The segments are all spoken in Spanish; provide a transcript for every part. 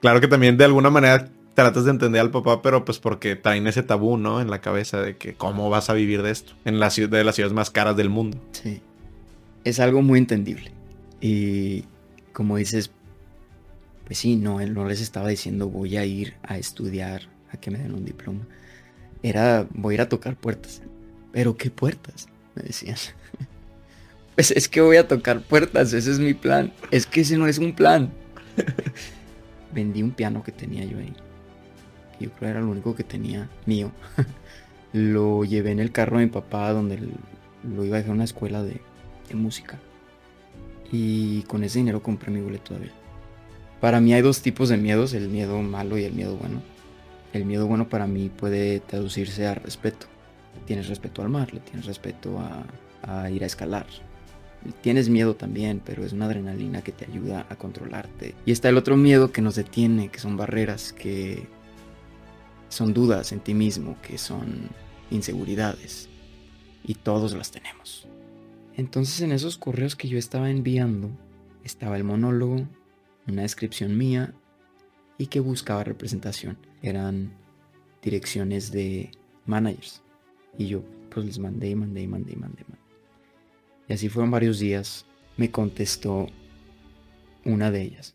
Claro que también de alguna manera tratas de entender al papá, pero pues porque traen ese tabú, ¿no? En la cabeza de que cómo vas a vivir de esto en la ciudad de las ciudades más caras del mundo. Sí. Es algo muy entendible. Y como dices, pues sí, no, él no les estaba diciendo voy a ir a estudiar, a que me den un diploma. Era voy a ir a tocar puertas. Pero ¿qué puertas? Me decían. Pues es que voy a tocar puertas, ese es mi plan. Es que ese no es un plan. Vendí un piano que tenía yo ahí. Yo creo que era lo único que tenía mío. lo llevé en el carro de mi papá donde lo iba a dejar a una escuela de, música. Y con ese dinero compré mi boleto de avión. Para mí hay dos tipos de miedos, el miedo malo y el miedo bueno. El miedo bueno para mí puede traducirse a respeto. Tienes respeto al mar, le tienes respeto a ir a escalar, Tienes miedo también, pero es una adrenalina que te ayuda a controlarte. Y está el otro miedo que nos detiene, que son barreras, que son dudas en ti mismo, que son inseguridades. Y todos las tenemos. Entonces en esos correos que yo estaba enviando, estaba el monólogo, una descripción mía y que buscaba representación. Eran direcciones de managers. Y yo pues les mandé mandé y mandé y mandé. mandé. Y así fueron varios días. Me contestó una de ellas.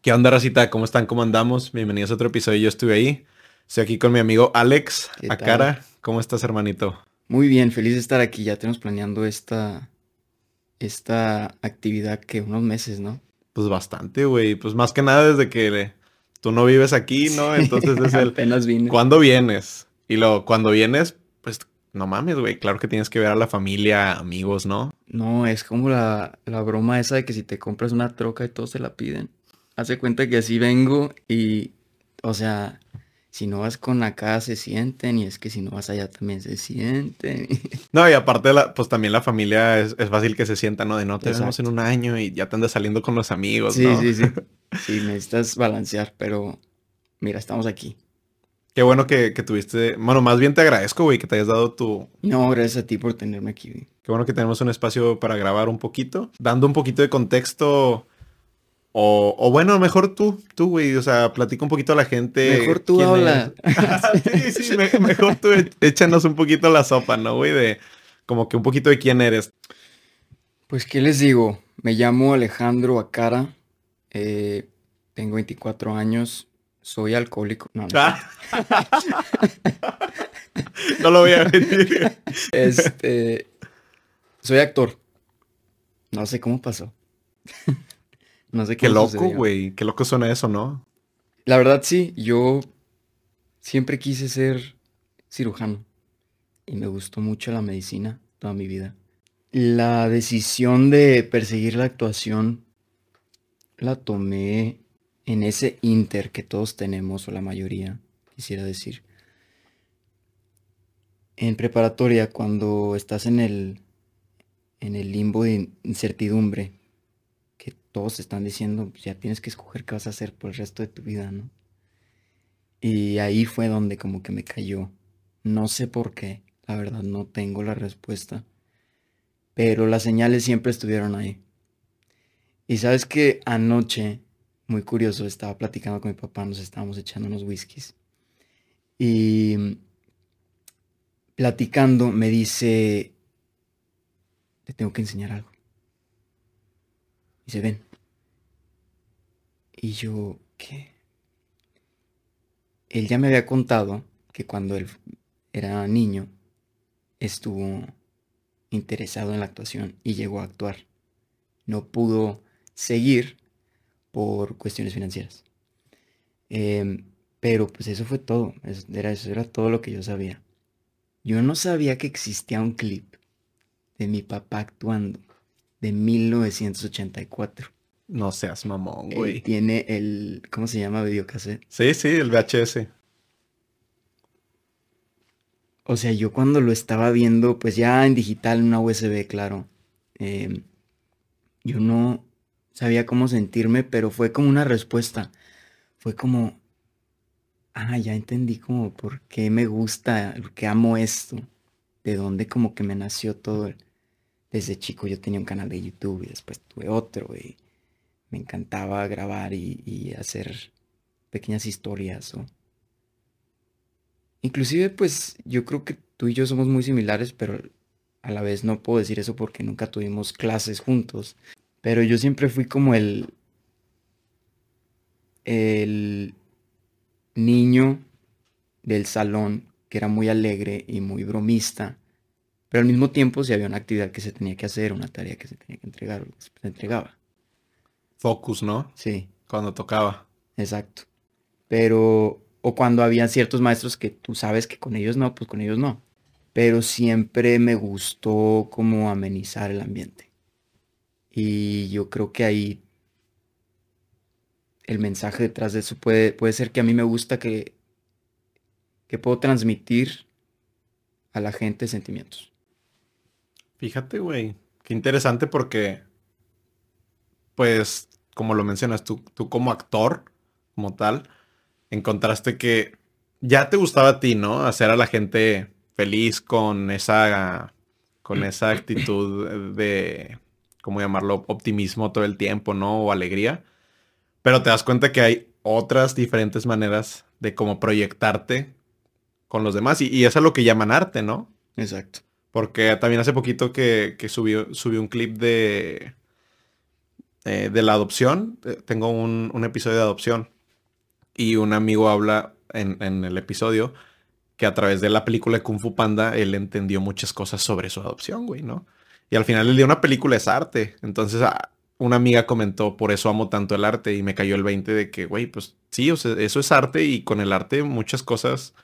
¿Qué onda, racita? ¿Cómo están? ¿Cómo andamos? Bienvenidos a otro episodio. Yo estuve ahí. Estoy aquí con mi amigo Alex a cara. ¿Cómo estás, hermanito? Muy bien, feliz de estar aquí. Ya tenemos planeando esta, esta actividad que unos meses, ¿no? Pues bastante, güey. Pues más que nada desde que tú no vives aquí, ¿no? Entonces es el... Apenas vine. ¿Cuándo vienes? Y luego, cuando vienes, pues no mames, güey. Claro que tienes que ver a la familia, amigos, ¿no? No, es como la, la broma esa de que si te compras una troca y todos se la piden. Hace cuenta que así vengo y, o sea, si no vas con acá se sienten y es que si no vas allá también se sienten. No, y aparte, la, pues también la familia es, es, fácil que se sienta, ¿no? De no te vemos en un año y ya te andas saliendo con los amigos, sí, ¿no? Sí, sí, sí. Sí, necesitas balancear, pero mira, estamos aquí. Qué bueno que, que tuviste, bueno, más bien te agradezco, güey, que te hayas dado tu... No, gracias a ti por tenerme aquí. Güey. Qué bueno que tenemos un espacio para grabar un poquito, dando un poquito de contexto o, o, bueno, mejor tú, tú, güey. O sea, platica un poquito a la gente. Mejor tú habla. sí, sí, me, mejor tú échanos un poquito la sopa, ¿no, güey? De como que un poquito de quién eres. Pues, ¿qué les digo? Me llamo Alejandro Acara. Eh, tengo 24 años. Soy alcohólico. No, no, ah. no lo voy a decir. Este. Soy actor. No sé cómo pasó. No sé qué loco, güey. Qué loco suena eso, ¿no? La verdad, sí. Yo siempre quise ser cirujano. Y me gustó mucho la medicina toda mi vida. La decisión de perseguir la actuación la tomé en ese inter que todos tenemos, o la mayoría, quisiera decir. En preparatoria, cuando estás en el, en el limbo de incertidumbre, todos están diciendo, ya tienes que escoger qué vas a hacer por el resto de tu vida, ¿no? Y ahí fue donde como que me cayó. No sé por qué, la verdad no tengo la respuesta. Pero las señales siempre estuvieron ahí. Y sabes que anoche, muy curioso, estaba platicando con mi papá, nos estábamos echando unos whiskies. Y platicando me dice, te tengo que enseñar algo. Y se ven. Y yo, ¿qué? Él ya me había contado que cuando él era niño estuvo interesado en la actuación y llegó a actuar. No pudo seguir por cuestiones financieras. Eh, pero pues eso fue todo. Eso era, eso era todo lo que yo sabía. Yo no sabía que existía un clip de mi papá actuando de 1984. No seas mamón, güey. tiene el. ¿Cómo se llama? Videocassette. Sí, sí, el VHS. O sea, yo cuando lo estaba viendo, pues ya en digital, en una USB, claro. Eh, yo no sabía cómo sentirme, pero fue como una respuesta. Fue como. Ah, ya entendí como por qué me gusta, por qué amo esto. de dónde como que me nació todo. Desde chico yo tenía un canal de YouTube y después tuve otro y me encantaba grabar y, hacer pequeñas historias o... Inclusive pues yo creo que tú y yo somos muy similares, pero a la vez no puedo decir eso porque nunca tuvimos clases juntos. Pero yo siempre fui como el... el niño del salón que era muy alegre y muy bromista, pero al mismo tiempo si había una actividad que se tenía que hacer, una tarea que se tenía que entregar, se entregaba. Focus, ¿no? Sí. Cuando tocaba. Exacto. Pero, o cuando había ciertos maestros que tú sabes que con ellos no, pues con ellos no. Pero siempre me gustó como amenizar el ambiente. Y yo creo que ahí el mensaje detrás de eso puede, puede ser que a mí me gusta que que puedo transmitir a la gente sentimientos. Fíjate, güey, qué interesante porque, pues, como lo mencionas, tú, tú como actor, como tal, encontraste que ya te gustaba a ti, ¿no? Hacer a la gente feliz con esa, con esa actitud de, ¿cómo llamarlo? Optimismo todo el tiempo, ¿no? O alegría. Pero te das cuenta que hay otras diferentes maneras de cómo proyectarte con los demás. Y, eso es lo que llaman arte, ¿no? Exacto. Porque también hace poquito que, subió, subió un clip de, eh, de la adopción. Eh, tengo un, episodio de adopción. Y un amigo habla en, el episodio que a través de la película de Kung Fu Panda él entendió muchas cosas sobre su adopción, güey, ¿no? Y al final el día una película es arte. Entonces ah, una amiga comentó, por eso amo tanto el arte y me cayó el 20 de que, güey, pues sí, o sea, eso es arte y con el arte muchas cosas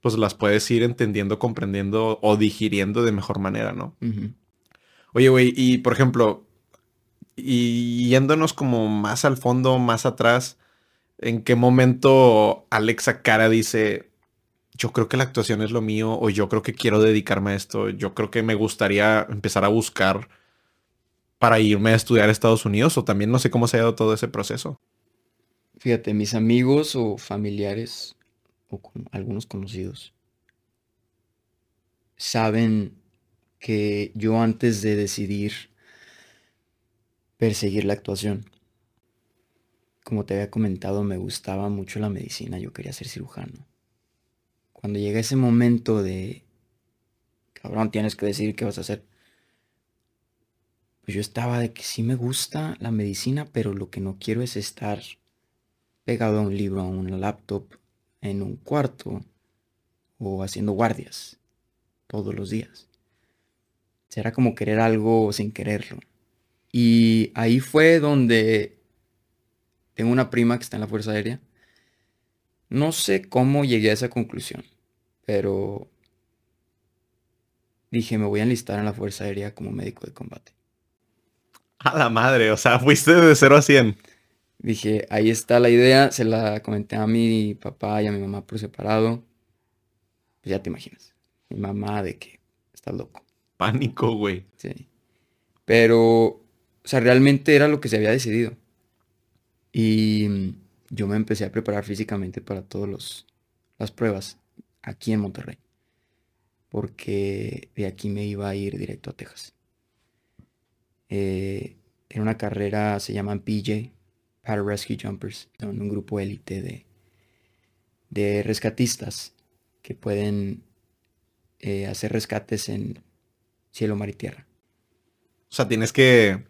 pues las puedes ir entendiendo, comprendiendo o digiriendo de mejor manera, ¿no? Oye, güey, y por ejemplo, y yéndonos como más al fondo, más atrás, ¿en qué momento Alexa Cara dice, yo creo que la actuación es lo mío o yo creo que quiero dedicarme a esto, yo creo que me gustaría empezar a buscar para irme a estudiar a Estados Unidos o también no sé cómo se ha dado todo ese proceso? Fíjate, mis amigos o familiares o con algunos conocidos saben que yo antes de decidir perseguir la actuación, como te había comentado, me gustaba mucho la medicina, yo quería ser cirujano. Cuando llega ese momento de, cabrón, tienes que decidir qué vas a hacer, pues yo estaba de que sí me gusta la medicina, pero lo que no quiero es estar pegado a un libro, a una laptop, en un cuarto o haciendo guardias todos los días. Será como querer algo sin quererlo. Y ahí fue donde tengo una prima que está en la Fuerza Aérea. No sé cómo llegué a esa conclusión, pero dije, me voy a enlistar en la Fuerza Aérea como médico de combate. A la madre, o sea, fuiste de 0 a 100. Dije, ahí está la idea, se la comenté a mi papá y a mi mamá por separado. Pues ya te imaginas. Mi mamá de que está loco. Pánico, güey. Sí. Pero, o sea, realmente era lo que se había decidido. Y yo me empecé a preparar físicamente para todas las pruebas aquí en Monterrey. Porque de aquí me iba a ir directo a Texas. Eh, en una carrera, se llaman PJ, Rescue Jumpers, son un grupo élite de, de rescatistas que pueden eh, hacer rescates en cielo, mar y tierra. O sea, tienes que,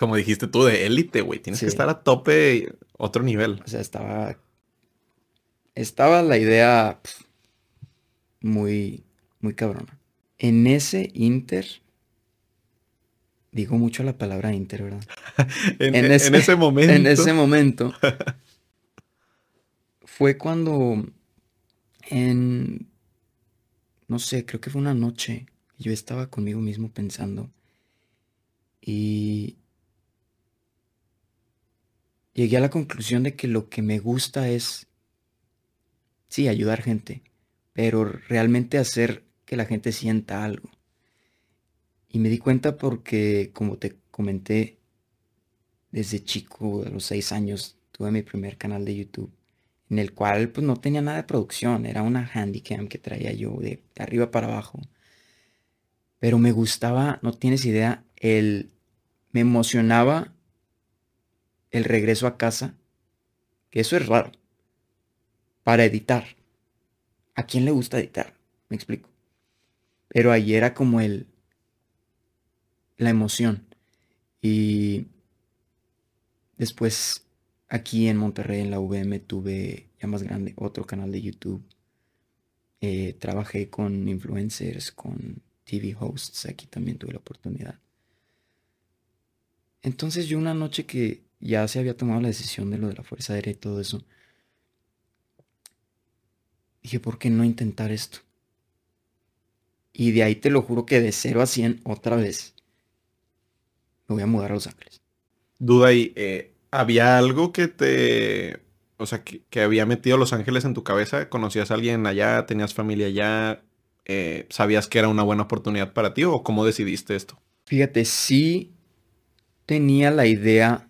como dijiste tú, de élite, güey. Tienes que estar a tope, otro nivel. O sea, estaba, estaba la idea muy, muy cabrona. En ese inter, Digo mucho la palabra inter, ¿verdad? en, ese, momento. En ese momento. fue cuando en, no sé, creo que fue una noche, yo estaba conmigo mismo pensando y llegué a la conclusión de que lo que me gusta es, sí, ayudar gente, pero realmente hacer que la gente sienta algo. Y me di cuenta porque, como te comenté, desde chico, a los seis años, tuve mi primer canal de YouTube en el cual pues no tenía nada de producción, era una handycam que traía yo de, arriba para abajo. Pero me gustaba, no tienes idea, el me emocionaba el regreso a casa, que eso es raro, para editar. ¿A quién le gusta editar? Me explico. Pero ahí era como el la emoción. Y después aquí en Monterrey, en la VM, tuve ya más grande otro canal de YouTube. Eh, trabajé con influencers, con TV hosts. Aquí también tuve la oportunidad. Entonces yo una noche que ya se había tomado la decisión de lo de la Fuerza Aérea y todo eso, dije, ¿por qué no intentar esto? Y de ahí te lo juro que de 0 a 100 otra vez me voy a mudar a Los Ángeles. Duda ahí, eh, ¿había algo que te, o sea, que, había metido Los Ángeles en tu cabeza? ¿Conocías a alguien allá? ¿Tenías familia allá? Eh, ¿Sabías que era una buena oportunidad para ti o cómo decidiste esto? Fíjate, sí tenía la idea,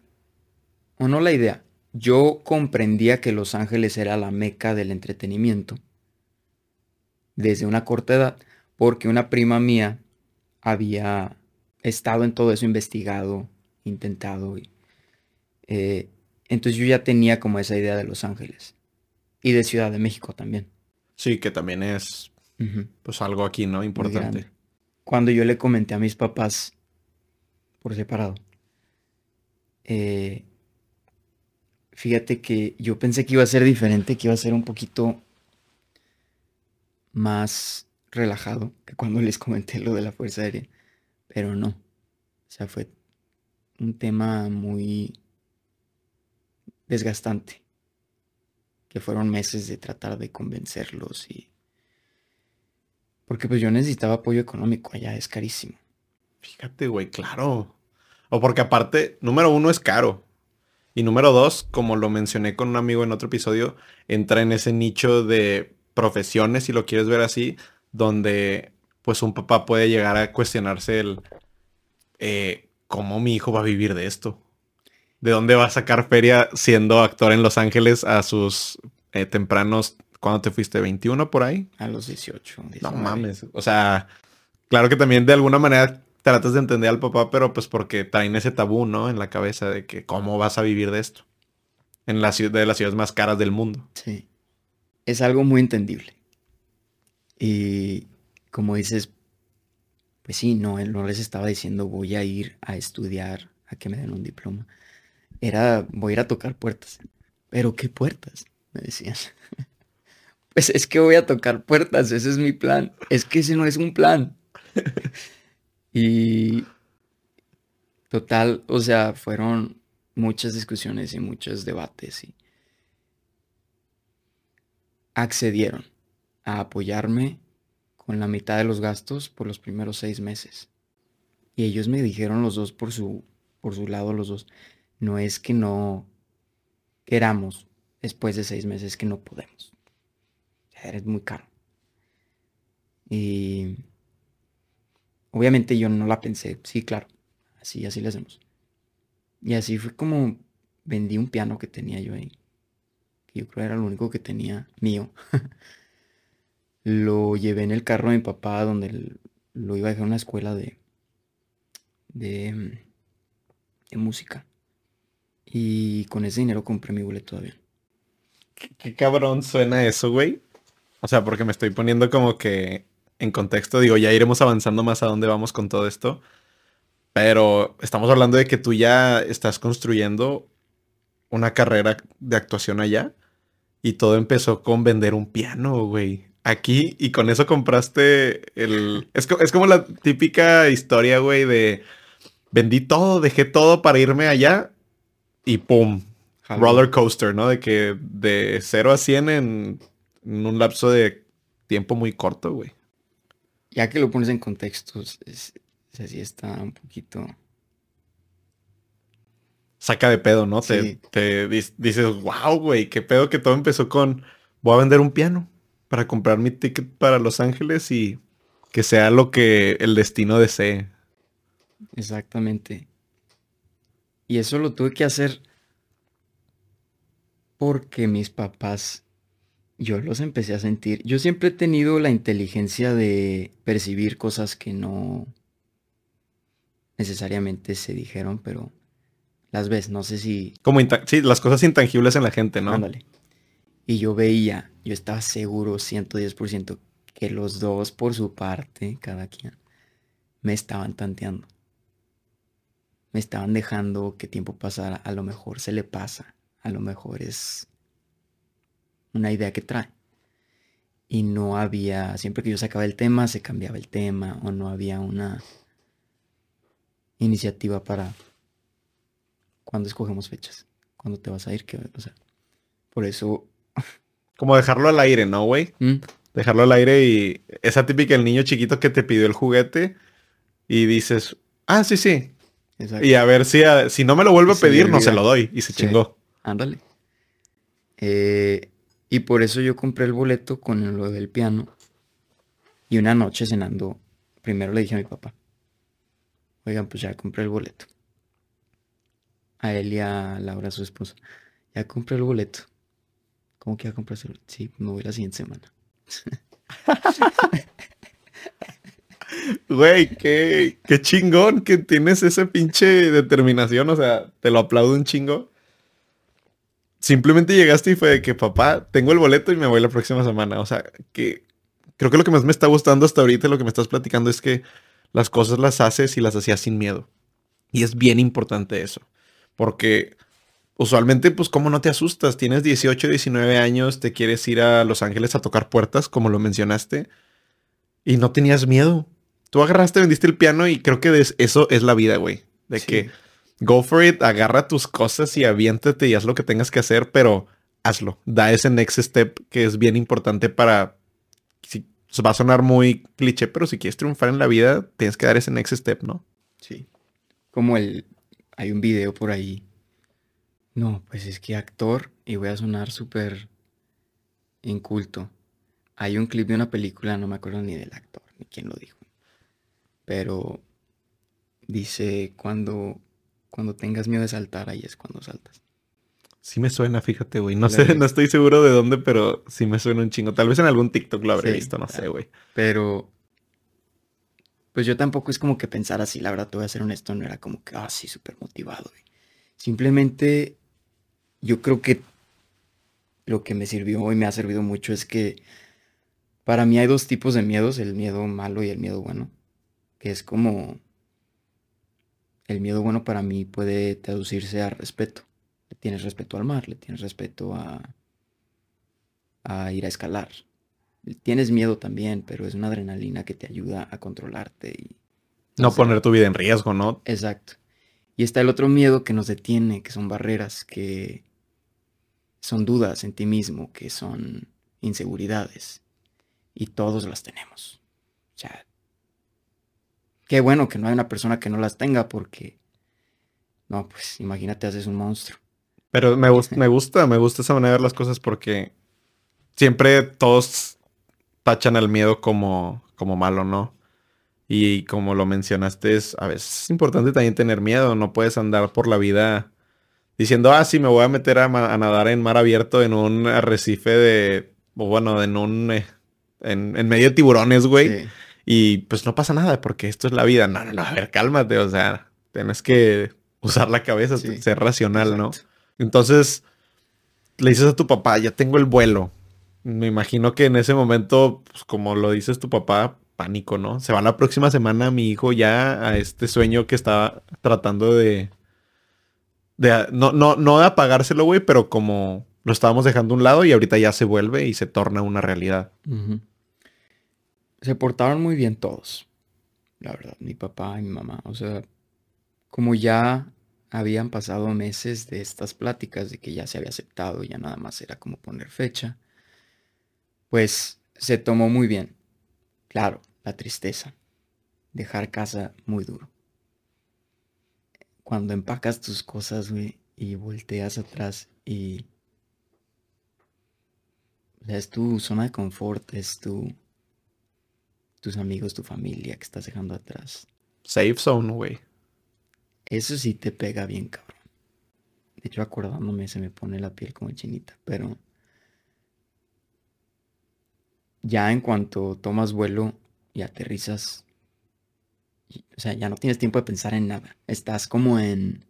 o no la idea, yo comprendía que Los Ángeles era la meca del entretenimiento desde una corta edad, porque una prima mía había estado en todo eso, investigado, intentado. Eh, entonces yo ya tenía como esa idea de Los Ángeles y de Ciudad de México también. Sí, que también es pues algo aquí, ¿no? Importante. Cuando yo le comenté a mis papás por separado, eh, fíjate que yo pensé que iba a ser diferente, que iba a ser un poquito más relajado que cuando les comenté lo de la Fuerza Aérea, pero no. O sea, fue un tema muy desgastante, que fueron meses de tratar de convencerlos y... Porque pues yo necesitaba apoyo económico, allá es carísimo. Fíjate, güey, claro. O porque aparte, número uno es caro. Y número dos, como lo mencioné con un amigo en otro episodio, entra en ese nicho de profesiones, si lo quieres ver así, donde pues un papá puede llegar a cuestionarse el eh, cómo mi hijo va a vivir de esto. ¿De dónde va a sacar feria siendo actor en Los Ángeles a sus eh, tempranos, cuando te fuiste? ¿21 por ahí? A los 18. No mames. O sea, claro que también de alguna manera tratas de entender al papá, pero pues porque traen ese tabú, ¿no? En la cabeza de que cómo vas a vivir de esto. En la ciudad de las ciudades más caras del mundo. Sí. Es algo muy entendible. Y como dices, pues sí, no, él no les estaba diciendo voy a ir a estudiar, a que me den un diploma. Era voy a ir a tocar puertas. Pero ¿qué puertas? Me decían. pues es que voy a tocar puertas, ese es mi plan. Es que ese no es un plan. Y total, o sea, fueron muchas discusiones y muchos debates y accedieron a apoyarme con la mitad de los gastos por los primeros seis meses. Y ellos me dijeron los dos por su, por su lado, los dos, no es que no queramos después de seis meses que no podemos. Eres muy caro. Y Obviamente yo no la pensé, sí, claro, así, así le hacemos. Y así fue como vendí un piano que tenía yo ahí. Yo creo era lo único que tenía mío. lo llevé en el carro de mi papá donde lo iba a dejar en una escuela de, de, de música. Y con ese dinero compré mi boleto de avión. qué cabrón suena eso, güey. O sea, porque me estoy poniendo como que en contexto, digo, ya iremos avanzando más a dónde vamos con todo esto. Pero estamos hablando de que tú ya estás construyendo una carrera de actuación allá. Y todo empezó con vender un piano, güey. Aquí, y con eso compraste el. Es, es como la típica historia, güey, de vendí todo, dejé todo para irme allá. Y pum. Roller coaster, ¿no? De que de 0 a 100 en, en un lapso de tiempo muy corto, güey ya que lo pones en contexto, es, así está un poquito. Saca de pedo, ¿no? Te, te, dices, wow, güey, qué pedo que todo empezó con voy a vender un piano para comprar mi ticket para Los Ángeles y que sea lo que el destino desee. Exactamente. Y eso lo tuve que hacer porque mis papás, yo los empecé a sentir. Yo siempre he tenido la inteligencia de percibir cosas que no necesariamente se dijeron, pero las ves, no sé si... Como sí, las cosas intangibles en la gente, ¿no? Ándale. Y yo veía, yo estaba seguro 110% que los dos por su parte, cada quien, me estaban tanteando. Me estaban dejando que tiempo pasara. A lo mejor se le pasa. A lo mejor es una idea que trae. Y no había, siempre que yo sacaba el tema, se cambiaba el tema o no había una iniciativa para cuando escogemos fechas. Cuando te vas a ir, que, o sea, por eso... Como dejarlo al aire, ¿no, güey? ¿Mm? Dejarlo al aire y esa típica el niño chiquito que te pidió el juguete y dices, ah, sí, sí. Y a ver si, si no me lo vuelve a pedir, no se lo doy. Y se chingó. Ándale. Eh, y por eso yo compré el boleto con lo del piano. Y una noche cenando, primero le dije a mi papá, oigan, pues ya compré el boleto. A él y a Laura, su esposa, ya compré el boleto. ¿Cómo que ya compraste el boleto? Sí, me voy la siguiente semana. Güey, qué, qué chingón que tienes esa pinche determinación. O sea, te lo aplaudo un chingo. Simplemente llegaste y fue de que, papá, tengo el boleto y me voy la próxima semana. O sea, que creo que lo que más me está gustando hasta ahorita, lo que me estás platicando, es que las cosas las haces y las hacías sin miedo. Y es bien importante eso. Porque usualmente, pues, ¿cómo no te asustas? Tienes 18, 19 años, te quieres ir a Los Ángeles a tocar puertas, como lo mencionaste, y no tenías miedo. Tú agarraste, vendiste el piano y creo que eso es la vida, güey. De que go for it, agarra tus cosas y aviéntate y haz lo que tengas que hacer, pero hazlo. Da ese next step que es bien importante para va a sonar muy cliché, pero si quieres triunfar en la vida, tienes que dar ese next step, ¿no? Sí. Como el. Hay un video por ahí. No, pues es que actor, y voy a sonar súper inculto. Hay un clip de una película, no me acuerdo ni del actor, ni quién lo dijo. Pero dice: cuando, cuando tengas miedo de saltar, ahí es cuando saltas. Sí me suena, fíjate, güey. No sé, no estoy seguro de dónde, pero sí me suena un chingo. Tal vez en algún TikTok lo habré visto, no sé, güey. Pero, pues yo tampoco es como que pensar así, la verdad, te voy a ser honesto, no era como que, ah, sí, súper motivado, güey. Simplemente, yo creo que lo que me sirvió y me ha servido mucho es que para mí hay dos tipos de miedos, el miedo malo y el miedo bueno, que es como, el miedo bueno para mí puede traducirse a respeto le tienes respeto al mar, le tienes respeto a, a ir a escalar. Tienes miedo también, pero es una adrenalina que te ayuda a controlarte y... No poner tu vida en riesgo, ¿no? Exacto. Y está el otro miedo que nos detiene, que son barreras, que son dudas en ti mismo, que son inseguridades. Y todos las tenemos. O sea, qué bueno que no hay una persona que no las tenga porque... No, pues imagínate, haces un monstruo. Pero me, me gusta, me gusta esa manera de ver las cosas porque siempre todos tachan al miedo como, como malo, ¿no? Y como lo mencionaste, es a veces es importante también tener miedo. No puedes andar por la vida diciendo, ah, sí, me voy a meter a, nadar en mar abierto en un arrecife de, o bueno, en un, eh, en, medio de tiburones, güey. Y pues no pasa nada porque esto es la vida. No, no, no, a ver, cálmate. O sea, tienes que usar la cabeza, ser racional, ¿no? Entonces, le dices a tu papá, ya tengo el vuelo. Me imagino que en ese momento, pues, como lo dices tu papá, pánico, ¿no? Se va la próxima semana mi hijo ya a este sueño que estaba tratando de... de no, no, no de apagárselo, güey, pero como lo estábamos dejando a un lado y ahorita ya se vuelve y se torna una realidad. Se portaron muy bien todos, la verdad, mi papá y mi mamá. O sea, como ya habían pasado meses de estas pláticas de que ya se había aceptado, ya nada más era como poner fecha, pues se tomó muy bien. Claro, la tristeza, dejar casa muy duro. Cuando empacas tus cosas, güey, y volteas atrás y... es tu zona de confort, es tu... tus amigos, tu familia que estás dejando atrás. Safe zone, güey. Eso sí te pega bien, cabrón. De hecho, acordándome se me pone la piel como chinita, pero ya en cuanto tomas vuelo y aterrizas, o sea, ya no tienes tiempo de pensar en nada. Estás como en,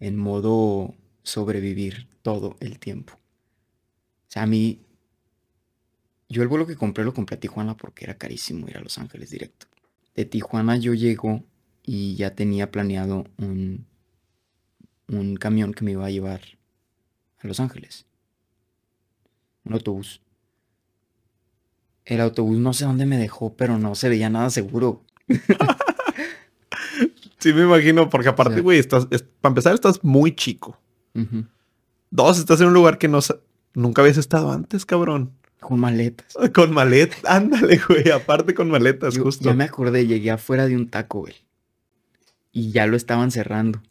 en modo sobrevivir todo el tiempo. O sea, a mí, yo el vuelo que compré lo compré a Tijuana porque era carísimo ir a Los Ángeles directo. De Tijuana yo llego y ya tenía planeado un, un camión que me iba a llevar a Los Ángeles. Un autobús. El autobús no sé dónde me dejó, pero no se veía nada seguro. sí, me imagino, porque aparte, güey, estás, para empezar, estás muy chico. Dos, estás en un lugar que no nunca habías estado antes, cabrón. Con maletas. Con maletas, ándale, güey, aparte con maletas, justo. Ya me acordé, llegué afuera de un taco, güey. Y ya lo estaban cerrando.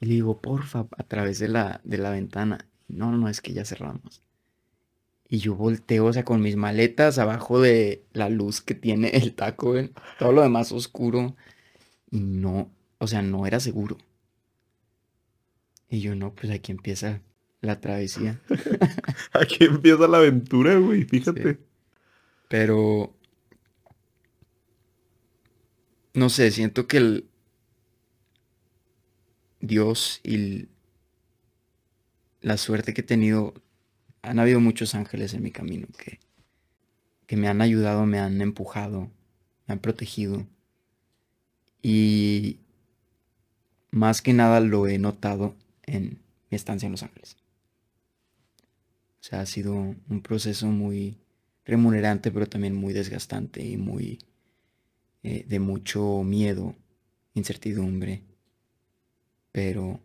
Y le digo, porfa, a través de la, de la ventana. No, no, es que ya cerramos. Y yo volteo, o sea, con mis maletas abajo de la luz que tiene el taco, güey. Todo lo demás oscuro. Y no, o sea, no era seguro. Y yo, no, pues aquí empieza la travesía. aquí empieza la aventura, güey, fíjate. Pero, no sé, siento que el Dios y la suerte que he tenido han habido muchos ángeles en mi camino que, que me han ayudado, me han empujado, me han protegido. Y más que nada lo he notado en mi estancia en Los Ángeles. O sea, ha sido un proceso muy remunerante, pero también muy desgastante y muy eh, de mucho miedo, incertidumbre. Pero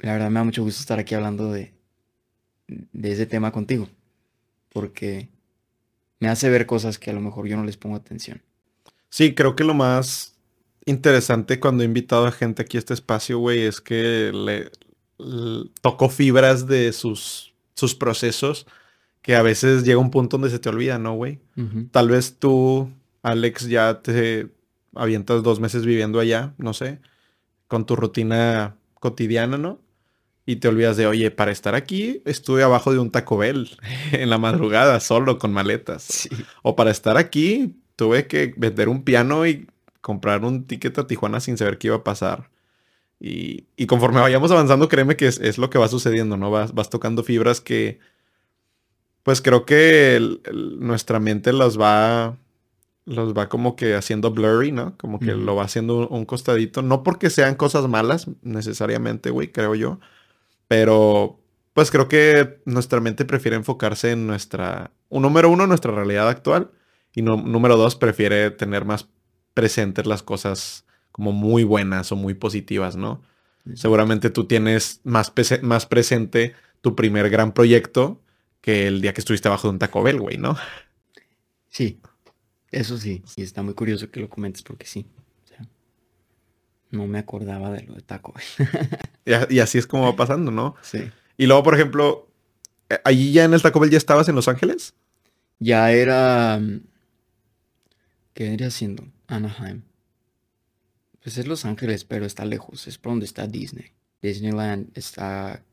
la verdad me da mucho gusto estar aquí hablando de, de ese tema contigo. Porque me hace ver cosas que a lo mejor yo no les pongo atención. Sí, creo que lo más interesante cuando he invitado a gente aquí a este espacio, güey, es que le, tocó fibras de sus, sus procesos que a veces llega un punto donde se te olvida, ¿no, güey? Tal vez tú, Alex, ya te avientas dos meses viviendo allá, no sé, con tu rutina cotidiana, ¿no? y te olvidas de, oye, para estar aquí estuve abajo de un Taco Bell en la madrugada solo con maletas. O para estar aquí tuve que vender un piano y comprar un ticket a Tijuana sin saber qué iba a pasar. Y, conforme vayamos avanzando, créeme que es, lo que va sucediendo, ¿no? Vas, vas, tocando fibras que, pues creo que nuestra mente las va, los va como que haciendo blurry, ¿no? Como que lo va haciendo un costadito. No porque sean cosas malas necesariamente, güey, creo yo pero pues creo que nuestra mente prefiere enfocarse en nuestra, un número uno, nuestra realidad actual. Y número dos, prefiere tener más presentes las cosas como muy buenas o muy positivas, ¿no? Seguramente tú tienes más, más presente tu primer gran proyecto que el día que estuviste abajo de un Taco Bell, güey, ¿no? Sí, eso sí. Y está muy curioso que lo comentes porque sí. No me acordaba de lo de taco. y, así es como va pasando, ¿no? Sí. Y luego, por ejemplo, eh, ¿allí ya en el Taco Bell ya estabas en Los Ángeles? Ya era... ¿Qué vendría siendo? Anaheim. Pues es Los Ángeles, pero está lejos. Es por donde está Disney. Disneyland está...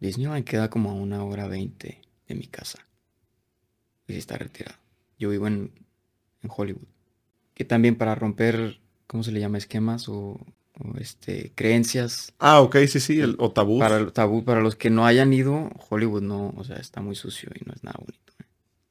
Disneyland queda como a una hora veinte de mi casa. Y está retirado. Yo vivo en, en Hollywood. Que también para romper ¿cómo se le llama? Esquemas o, este, creencias. Ah, ok, sí, sí, el, o tabú. Para el tabú, para los que no hayan ido, Hollywood no, o sea, está muy sucio y no es nada bonito. ¿eh?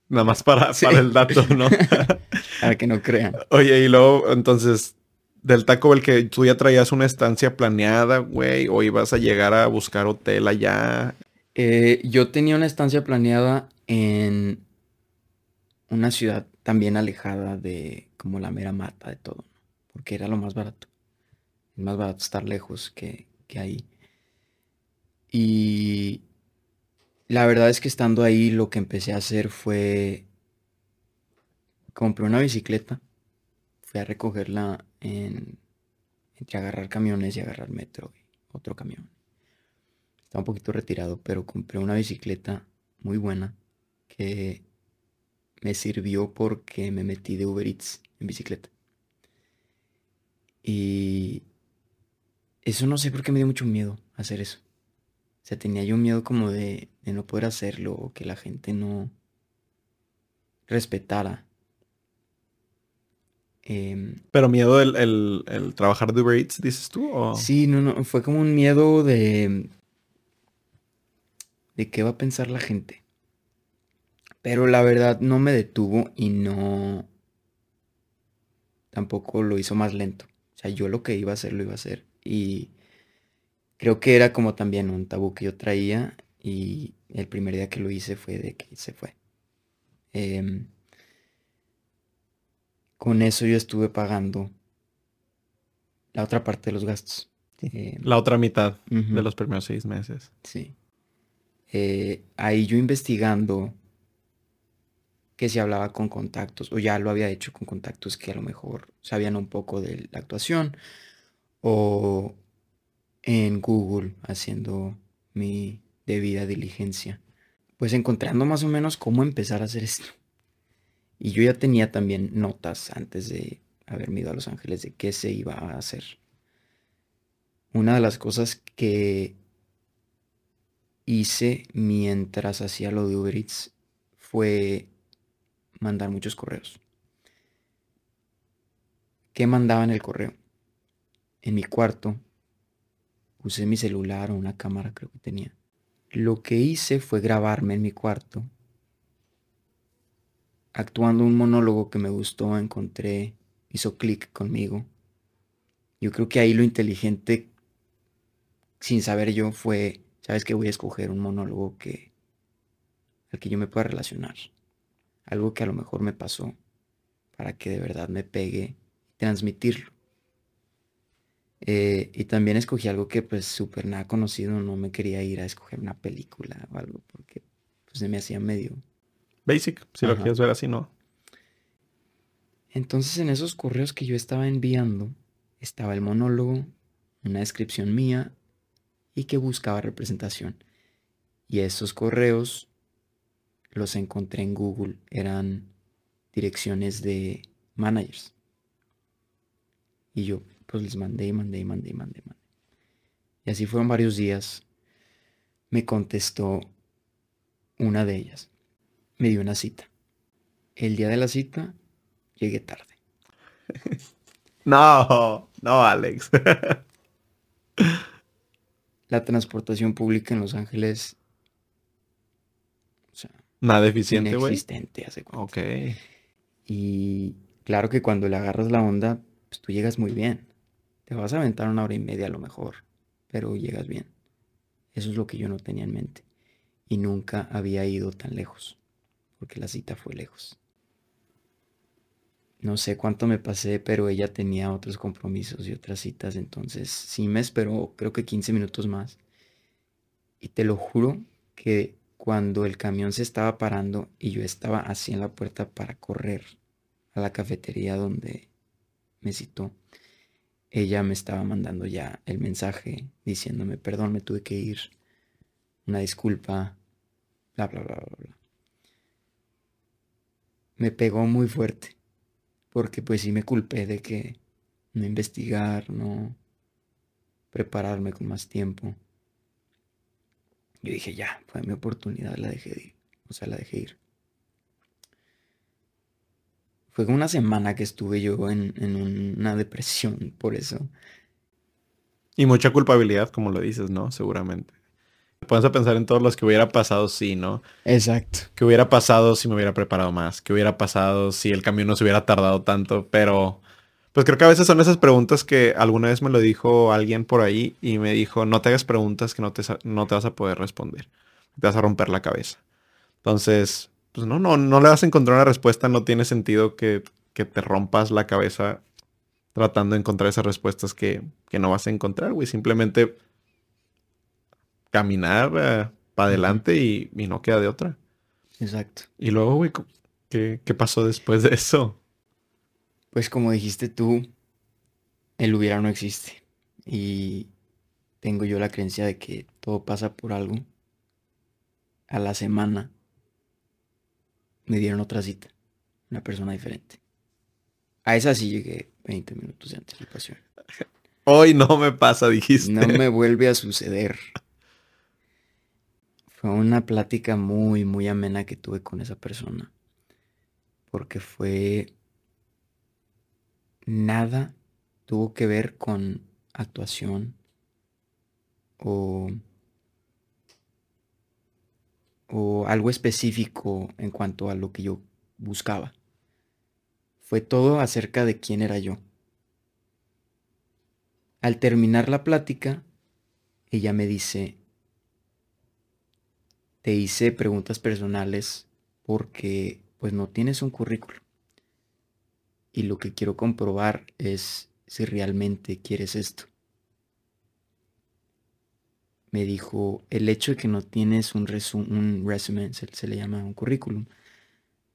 Nada más para, para el dato, ¿no? para que no crean. Oye, y luego, entonces, del Taco Bell que tú ya traías una estancia planeada, güey, o ibas a llegar a buscar hotel allá. Eh, yo tenía una estancia planeada en una ciudad también alejada de como la mera mata de todo porque era lo más barato. Más barato estar lejos que, que ahí. Y la verdad es que estando ahí lo que empecé a hacer fue compré una bicicleta, fui a recogerla en, entre agarrar camiones y agarrar metro y otro camión. Estaba un poquito retirado, pero compré una bicicleta muy buena que me sirvió porque me metí de Uber Eats en bicicleta. Y eso no sé por qué me dio mucho miedo hacer eso. O sea, tenía yo miedo como de, de no poder hacerlo o que la gente no respetara. Em, Pero miedo el, el, el trabajar de Uber Eats, dices tú, o... Sí, no, no, fue como un miedo de... de qué va a pensar la gente. Pero la verdad no me detuvo y no... tampoco lo hizo más lento. O sea, yo lo que iba a hacer lo iba a hacer. Y creo que era como también un tabú que yo traía y el primer día que lo hice fue de que se fue. Em, con eso yo estuve pagando la otra parte de los gastos. Eh, La otra mitad de los primeros seis meses. Sí. Eh, ahí yo investigando que si hablaba con contactos, o ya lo había hecho con contactos que a lo mejor sabían un poco de la actuación, o en Google haciendo mi debida diligencia, pues encontrando más o menos cómo empezar a hacer esto. Y yo ya tenía también notas antes de haberme ido a Los Ángeles de qué se iba a hacer. Una de las cosas que hice mientras hacía lo de Uber Eats fue mandar muchos correos. ¿Qué mandaba en el correo? En mi cuarto usé mi celular o una cámara creo que tenía. Lo que hice fue grabarme en mi cuarto actuando un monólogo que me gustó, encontré, hizo clic conmigo. Yo creo que ahí lo inteligente, sin saber yo, fue, sabes que voy a escoger un monólogo que al que yo me pueda relacionar. Algo que a lo mejor me pasó para que de verdad me pegue y transmitirlo. Eh, y también escogí algo que pues súper nada conocido, no me quería ir a escoger una película o algo porque pues se me hacía medio Basic, si lo quieres ver así, ¿no? Entonces en esos correos que yo estaba enviando estaba el monólogo, una descripción mía y que buscaba representación. Y esos correos los encontré en Google, eran direcciones de managers. Y yo pues les mandé y mandé y mandé y mandé, mandé. Y así fueron varios días. Me contestó una de ellas. Me dio una cita. El día de la cita llegué tarde. No, no, Alex. La transportación pública en Los Ángeles, o sea, Nada eficiente, güey. inexistente, hace cuenta. Ok. Y claro que cuando le agarras la onda, pues tú llegas muy bien. Te vas a aventar una hora y media a lo mejor, pero llegas bien. Eso es lo que yo no tenía en mente. Y nunca había ido tan lejos, porque la cita fue lejos. No sé cuánto me pasé, pero ella tenía otros compromisos y otras citas, entonces sí me esperó, creo que 15 minutos más. Y te lo juro que cuando el camión se estaba parando y yo estaba así en la puerta para correr a la cafetería donde me citó, ella me estaba mandando ya el mensaje diciéndome, perdón, me tuve que ir, una disculpa, bla, bla, bla, bla, bla. Me pegó muy fuerte, porque pues sí me culpé de que no investigar, no prepararme con más tiempo. Yo dije, ya, fue mi oportunidad, la dejé ir. O sea, la dejé ir. Fue una semana que estuve yo en, en una depresión por eso. Y mucha culpabilidad, como lo dices, ¿no? Seguramente. Pones a pensar en todos los que hubiera pasado sí, ¿no? Exacto. ¿Qué hubiera pasado si me hubiera preparado más? ¿Qué hubiera pasado si el camión no se hubiera tardado tanto? Pero, pues creo que a veces son esas preguntas que alguna vez me lo dijo alguien por ahí y me dijo, no te hagas preguntas que no te, no te vas a poder responder. Te vas a romper la cabeza. Entonces, pues no, no, no le vas a encontrar una respuesta. No tiene sentido que, que te rompas la cabeza tratando de encontrar esas respuestas que, que no vas a encontrar, güey. Simplemente caminar para adelante y, y no queda de otra. Exacto. Y luego, güey, ¿qué, qué pasó después de eso? Pues como dijiste tú, el hubiera no existe. Y tengo yo la creencia de que todo pasa por algo. A la semana me dieron otra cita. Una persona diferente. A esa sí llegué 20 minutos de anticipación. Hoy no me pasa, dijiste. No me vuelve a suceder. Fue una plática muy, muy amena que tuve con esa persona. Porque fue... Nada tuvo que ver con actuación o, o algo específico en cuanto a lo que yo buscaba. Fue todo acerca de quién era yo. Al terminar la plática, ella me dice, te hice preguntas personales porque pues no tienes un currículo. Y lo que quiero comprobar es si realmente quieres esto. Me dijo, el hecho de que no tienes un, un resumen, se, se le llama un currículum,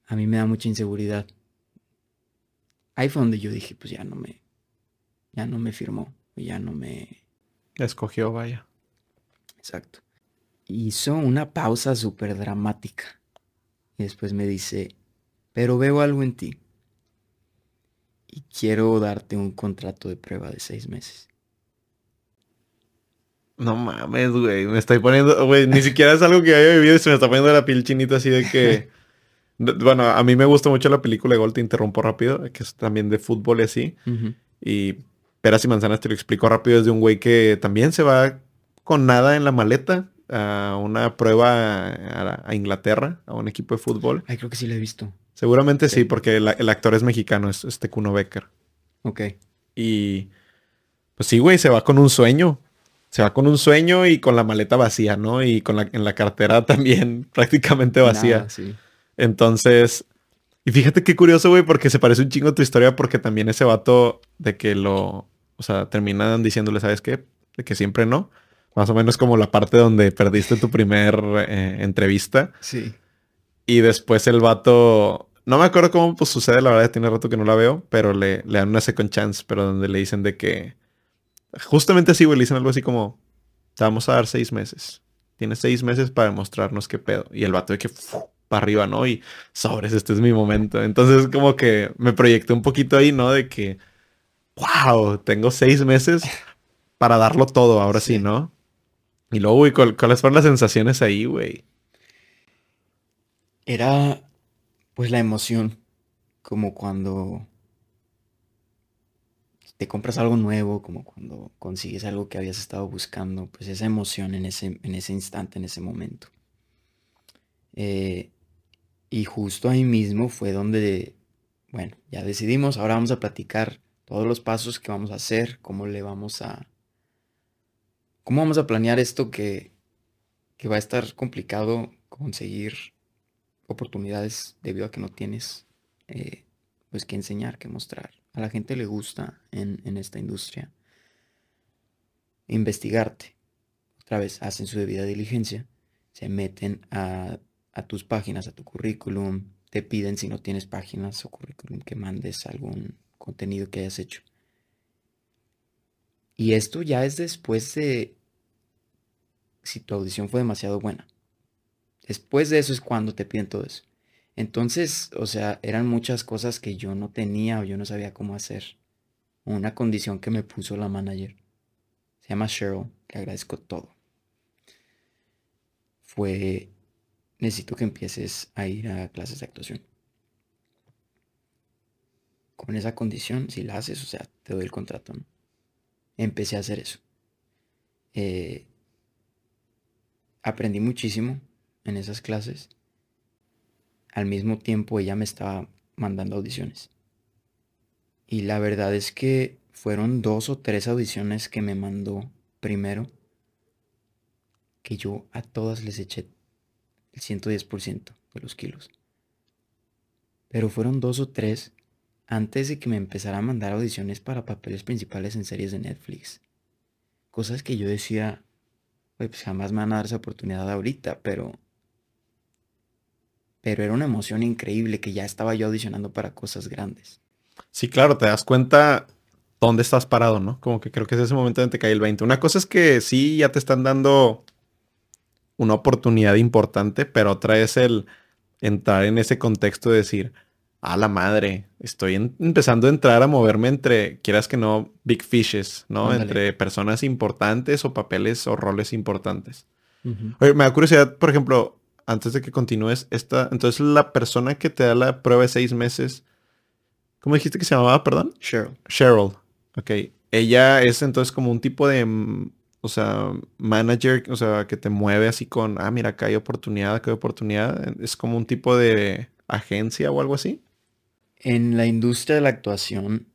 a mí me da mucha inseguridad. Ahí fue donde yo dije, pues ya no me, ya no me firmó ya no me... Escogió, vaya. Exacto. Hizo una pausa súper dramática. Y después me dice, pero veo algo en ti. Y quiero darte un contrato de prueba de seis meses. No mames, güey. Me estoy poniendo, güey, ni siquiera es algo que haya vivido y se me está poniendo la piel chinita así de que... bueno, a mí me gusta mucho la película de Gol, te interrumpo rápido, que es también de fútbol y así. Y peras y manzanas te lo explico rápido desde un güey que también se va con nada en la maleta a una prueba a, Inglaterra, a un equipo de fútbol. Ay, creo que sí lo he visto. Seguramente sí, porque el, actor es mexicano, es este Kuno Becker. Ok. Y pues sí, güey, se va con un sueño. Se va con un sueño y con la maleta vacía, ¿no? Y con la, en la cartera también prácticamente vacía. sí. Entonces, y fíjate qué curioso, güey, porque se parece un chingo a tu historia, porque también ese vato de que lo, o sea, terminan diciéndole, ¿sabes qué? De que siempre no. Más o menos como la parte donde perdiste tu primer eh, entrevista. Sí. Y después el vato, no me acuerdo cómo pues, sucede, la verdad, tiene rato que no la veo, pero le, le dan una second chance, pero donde le dicen de que, justamente así, güey, le dicen algo así como, te vamos a dar seis meses. Tienes seis meses para demostrarnos qué pedo. Y el vato de que, para arriba, ¿no? Y sobres, este es mi momento. Entonces, como que me proyecté un poquito ahí, ¿no? De que wow, tengo seis meses para darlo todo, ahora sí, ¿no? Y luego, güey, ¿cuáles fueron las sensaciones ahí, güey? Era, pues, la emoción, como cuando te compras algo nuevo, como cuando consigues algo que habías estado buscando, pues esa emoción en ese, en ese instante, en ese momento. Eh, y justo ahí mismo fue donde, bueno, ya decidimos, ahora vamos a platicar todos los pasos que vamos a hacer, cómo le vamos a... ¿Cómo vamos a planear esto que, que va a estar complicado conseguir oportunidades debido a que no tienes eh, pues que enseñar, que mostrar? A la gente le gusta en, esta industria investigarte. Otra vez, hacen su debida diligencia, se meten a, a tus páginas, a tu currículum, te piden si no tienes páginas o currículum que mandes algún contenido que hayas hecho. Y esto ya es después de si tu audición fue demasiado buena. Después de eso es cuando te piden todo eso. Entonces, o sea, eran muchas cosas que yo no tenía o yo no sabía cómo hacer. Una condición que me puso la manager. Se llama Cheryl. Le agradezco todo. Fue, necesito que empieces a ir a clases de actuación con esa condición, si la haces, o sea, te doy el contrato. Empecé a hacer eso. Eh, aprendí muchísimo en esas clases. Al mismo tiempo ella me estaba mandando audiciones. Y la verdad es que fueron dos o tres audiciones que me mandó primero, que yo a todas les eché el 110% de los kilos. Pero fueron dos o tres antes de que me empezara a mandar audiciones para papeles principales en series de Netflix. Cosas que yo decía, pues jamás me van a dar esa oportunidad ahorita, pero... Pero era una emoción increíble que ya estaba yo audicionando para cosas grandes. Sí, claro, te das cuenta dónde estás parado, ¿no? Como que creo que es ese momento en que te cae el 20. Una cosa es que sí, ya te están dando una oportunidad importante, pero otra es el entrar en ese contexto de decir, a la madre, estoy empezando a entrar a moverme entre, quieras que no, big fishes, ¿no? Entre personas importantes o papeles o roles importantes. Oye, me da curiosidad, por ejemplo, antes de que continúes, esta, entonces la persona que te da la prueba de seis meses, ¿cómo dijiste que se llamaba, perdón? Cheryl. Cheryl, ok. Ella es entonces como un tipo de, o sea, manager, o sea, que te mueve así con, ah, mira, acá hay oportunidad, acá hay oportunidad. Es como un tipo de agencia o algo así. En la industria de la actuación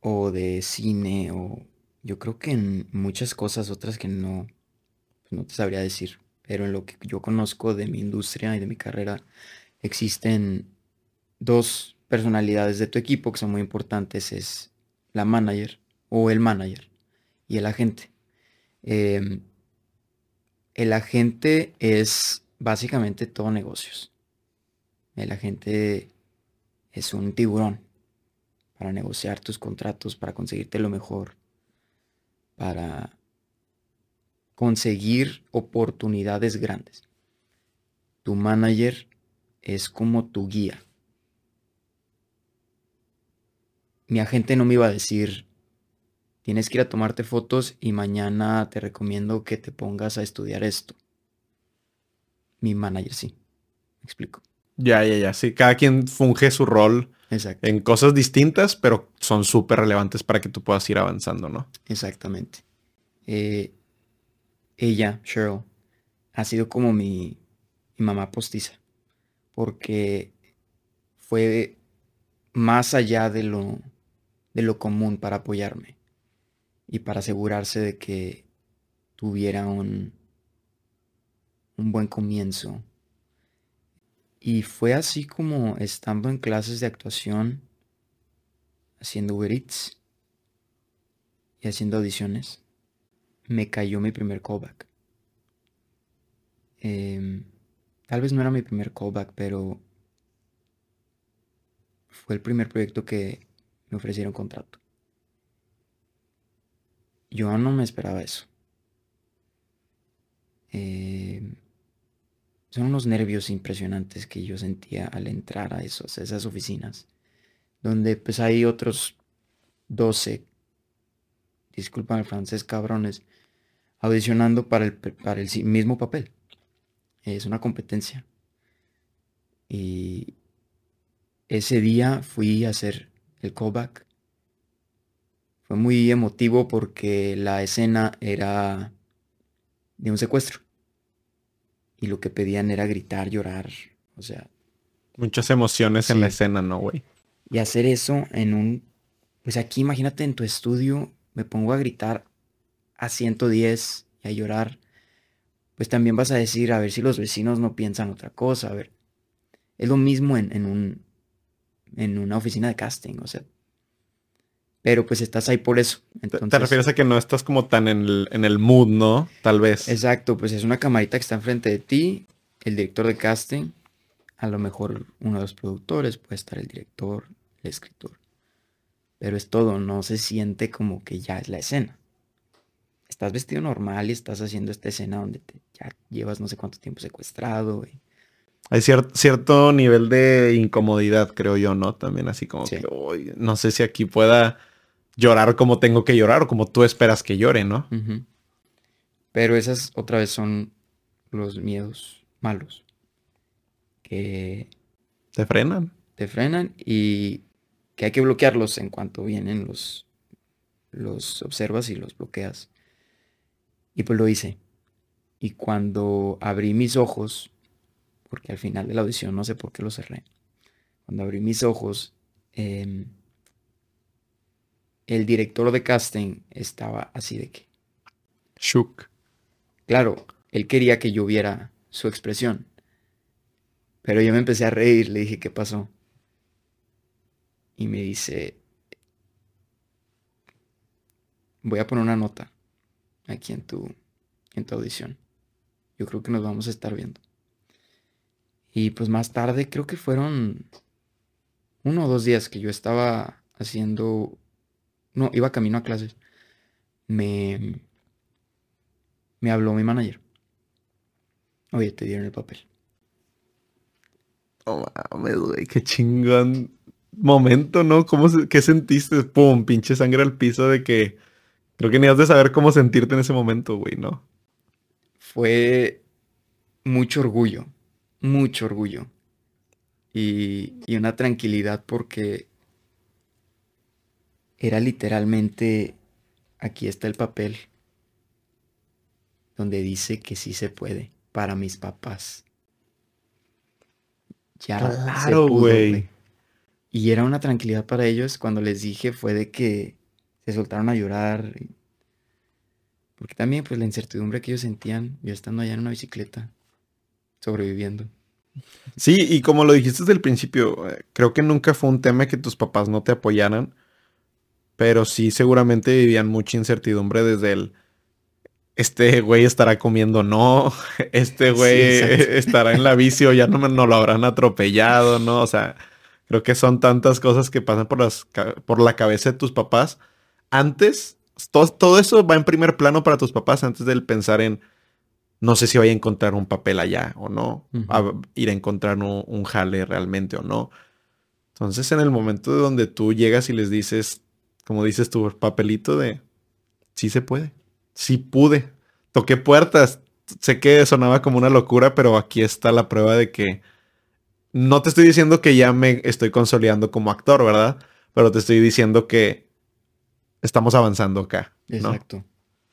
o de cine o yo creo que en muchas cosas otras que no, pues, no te sabría decir, pero en lo que yo conozco de mi industria y de mi carrera existen dos personalidades de tu equipo que son muy importantes, es la manager o el manager y el agente. Em, el agente es básicamente todo negocios. El agente es un tiburón para negociar tus contratos, para conseguirte lo mejor, para conseguir oportunidades grandes. Tu manager es como tu guía. Mi agente no me iba a decir, tienes que ir a tomarte fotos y mañana te recomiendo que te pongas a estudiar esto. Mi manager sí. ¿Me explico? Ya, ya, ya. Sí, cada quien funge su rol en cosas distintas, pero son súper relevantes para que tú puedas ir avanzando, ¿no? Exactamente. Eh, ella, Cheryl, ha sido como mi, mi mamá postiza, porque fue más allá de lo, de lo común para apoyarme y para asegurarse de que tuviera un, un buen comienzo y fue así como estando en clases de actuación, haciendo Uber y haciendo audiciones, me cayó mi primer callback. Em, tal vez no era mi primer callback, pero fue el primer proyecto que me ofrecieron contrato. Yo no me esperaba eso. Eh, son unos nervios impresionantes que yo sentía al entrar a, esos, esas oficinas, donde pues hay otros 12, disculpan el francés, cabrones, audicionando para el, para el mismo papel. Es una competencia. Y ese día fui a hacer el callback. Fue muy emotivo porque la escena era de un secuestro y lo que pedían era gritar, llorar, o sea. Muchas emociones en la escena, ¿no, güey? Y hacer eso en un, pues aquí imagínate en tu estudio, me pongo a gritar a 110 y a llorar, pues también vas a decir, a ver si los vecinos no piensan otra cosa, a ver. Es lo mismo en, en un, en una oficina de casting, o sea, pero pues estás ahí por eso. Te refieres a que no estás como tan en el, en el mood, ¿no? Tal vez. Exacto, pues es una camarita que está enfrente de ti, el director de casting, a lo mejor uno de los productores, puede estar el director, el escritor. Pero es todo, no se siente como que ya es la escena. Estás vestido normal y estás haciendo esta escena donde te, ya llevas no sé cuánto tiempo secuestrado. Hay cierto nivel de incomodidad, creo yo, ¿no? También así como que, no sé si aquí pueda llorar como tengo que llorar o como tú esperas que llore, ¿no? Pero esas otra vez son los miedos malos. Que... Te frenan. Te frenan y que hay que bloquearlos en cuanto vienen los... Los observas y los bloqueas. Y pues lo hice. Y cuando abrí mis ojos, porque al final de la audición no sé por qué lo cerré. Cuando abrí mis ojos, eh, el director de casting estaba así de que... Shook. Claro, él quería que yo viera su expresión. Pero yo me empecé a reír, le dije, ¿qué pasó? Y me dice, voy a poner una nota aquí en tu, en tu audición. Yo creo que nos vamos a estar viendo. Y pues más tarde, creo que fueron uno o dos días que yo estaba haciendo no, iba camino a clases, me, me habló mi manager. Oye, te dieron el papel. No mames, güey, qué chingón momento, ¿no? ¿Cómo ¿Qué sentiste? Pum, pinche sangre al piso de que creo que ni has de saber cómo sentirte en ese momento, güey, ¿no? Fue mucho orgullo, mucho orgullo. Y, y una tranquilidad porque era literalmente, aquí está el papel, donde dice que sí se puede para mis papás. Ya claro, güey. Y era una tranquilidad para ellos cuando les dije fue de que se soltaron a llorar. Porque también pues la incertidumbre que ellos sentían, yo estando allá en una bicicleta, sobreviviendo. Sí, y como lo dijiste desde el principio, eh, creo que nunca fue un tema que tus papás no te apoyaran, pero sí seguramente vivían mucha incertidumbre desde el este güey estará comiendo, no, este güey estará en la bici o ya no, no lo habrán atropellado, ¿no? O sea, creo que son tantas cosas que pasan por, las, por la cabeza de tus papás. Antes, todo, eso va en primer plano para tus papás antes del pensar en, no sé si voy a encontrar un papel allá o no, ir a encontrar un, un, jale realmente o no. Entonces, en el momento donde tú llegas y les dices, como dices tu papelito de, sí se puede sí pude. Toqué puertas. Sé que sonaba como una locura, pero aquí está la prueba de que no te estoy diciendo que ya me estoy consolidando como actor, ¿verdad? Pero te estoy diciendo que estamos avanzando acá. Exacto.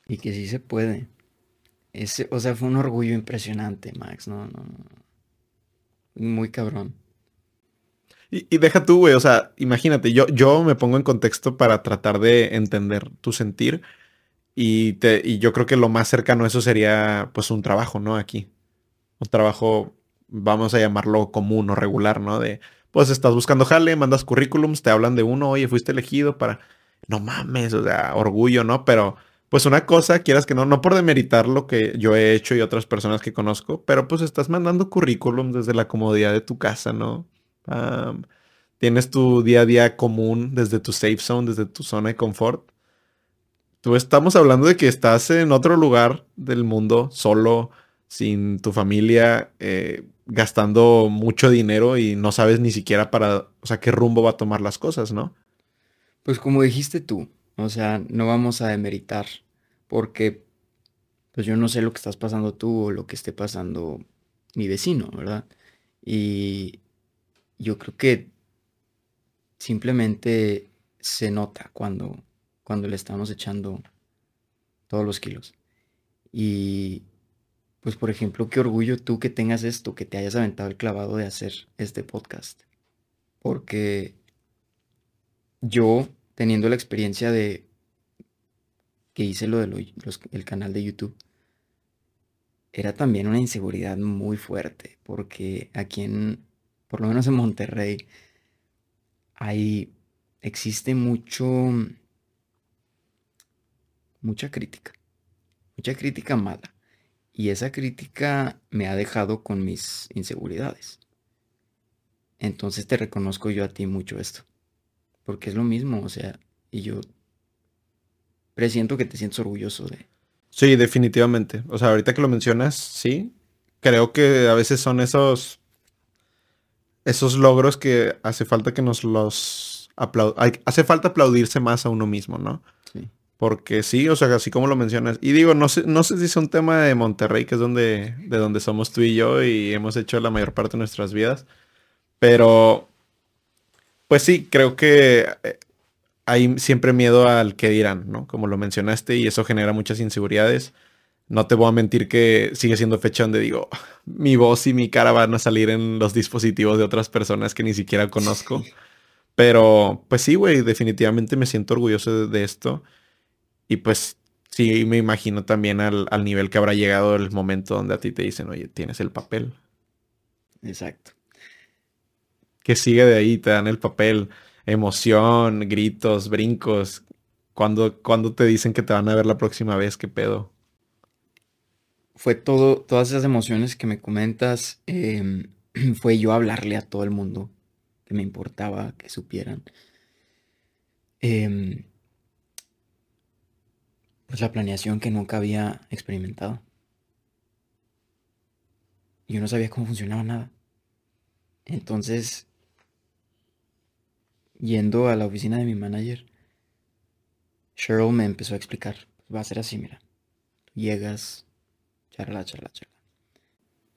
Y que sí se puede. Ese, o sea, fue un orgullo impresionante, Max. No, no, no. Muy cabrón. Y, deja tú, güey. O sea, imagínate, yo, yo me pongo en contexto para tratar de entender tu sentir. Y, te, y yo creo que lo más cercano a eso sería pues un trabajo, ¿no? Aquí. Un trabajo, vamos a llamarlo común o regular, ¿no? De, pues estás buscando jale, mandas currículums, te hablan de uno, oye, fuiste elegido para... No mames, o sea, orgullo, ¿no? Pero pues una cosa, quieras que no, no por demeritar lo que yo he hecho y otras personas que conozco, pero pues estás mandando currículums desde la comodidad de tu casa, ¿no? Tienes tu día a día común desde tu safe zone, desde tu zona de confort Tú estamos hablando de que estás en otro lugar del mundo, solo, sin tu familia, eh, gastando mucho dinero y no sabes ni siquiera para, o sea, qué rumbo va a tomar las cosas, ¿no? Pues como dijiste tú, o sea, no vamos a demeritar, porque pues yo no sé lo que estás pasando tú o lo que esté pasando mi vecino, ¿verdad? Y yo creo que simplemente se nota cuando cuando le estamos echando todos los kilos. Y pues por ejemplo, qué orgullo tú que tengas esto, que te hayas aventado el clavado de hacer este podcast. Porque yo, teniendo la experiencia de que hice lo del el canal de YouTube, era también una inseguridad muy fuerte, porque aquí en, por lo menos en Monterrey, hay, existe mucho mucha crítica, mucha crítica mala. Y esa crítica me ha dejado con mis inseguridades. Entonces te reconozco yo a ti mucho esto. Porque es lo mismo, o sea, y yo presiento que te sientes orgulloso de... Sí, definitivamente. O sea, ahorita que lo mencionas, sí. Creo que a veces son esos... Esos logros que hace falta que nos los aplaudan. Hace falta aplaudirse más a uno mismo, ¿no? Porque sí, o sea, así como lo mencionas. Y digo, no sé, no sé si es un tema de Monterrey, que es donde, de donde somos tú y yo y hemos hecho la mayor parte de nuestras vidas. Pero, pues sí, creo que eh, hay siempre miedo al que dirán, ¿no? Como lo mencionaste, y eso genera muchas inseguridades. No te voy a mentir que sigue siendo fecha donde digo, mi voz y mi cara van a salir en los dispositivos de otras personas que ni siquiera conozco. Pero, pues sí, güey, definitivamente me siento orgulloso de esto. Y pues sí, me imagino también al, nivel que habrá llegado el momento donde a ti te dicen, oye, tienes el papel. Exacto. Que sigue de ahí, te dan el papel, emoción, gritos, brincos. Cuando, cuando te dicen que te van a ver la próxima vez, ¿qué pedo? Fue todo, todas esas emociones que me comentas, em, fue yo hablarle a todo el mundo que me importaba que supieran. Eh, pues la planeación que nunca había experimentado. Yo no sabía cómo funcionaba nada. Entonces, yendo a la oficina de mi manager, Cheryl me empezó a explicar, va a ser así, mira, llegas, charla, charla, charla.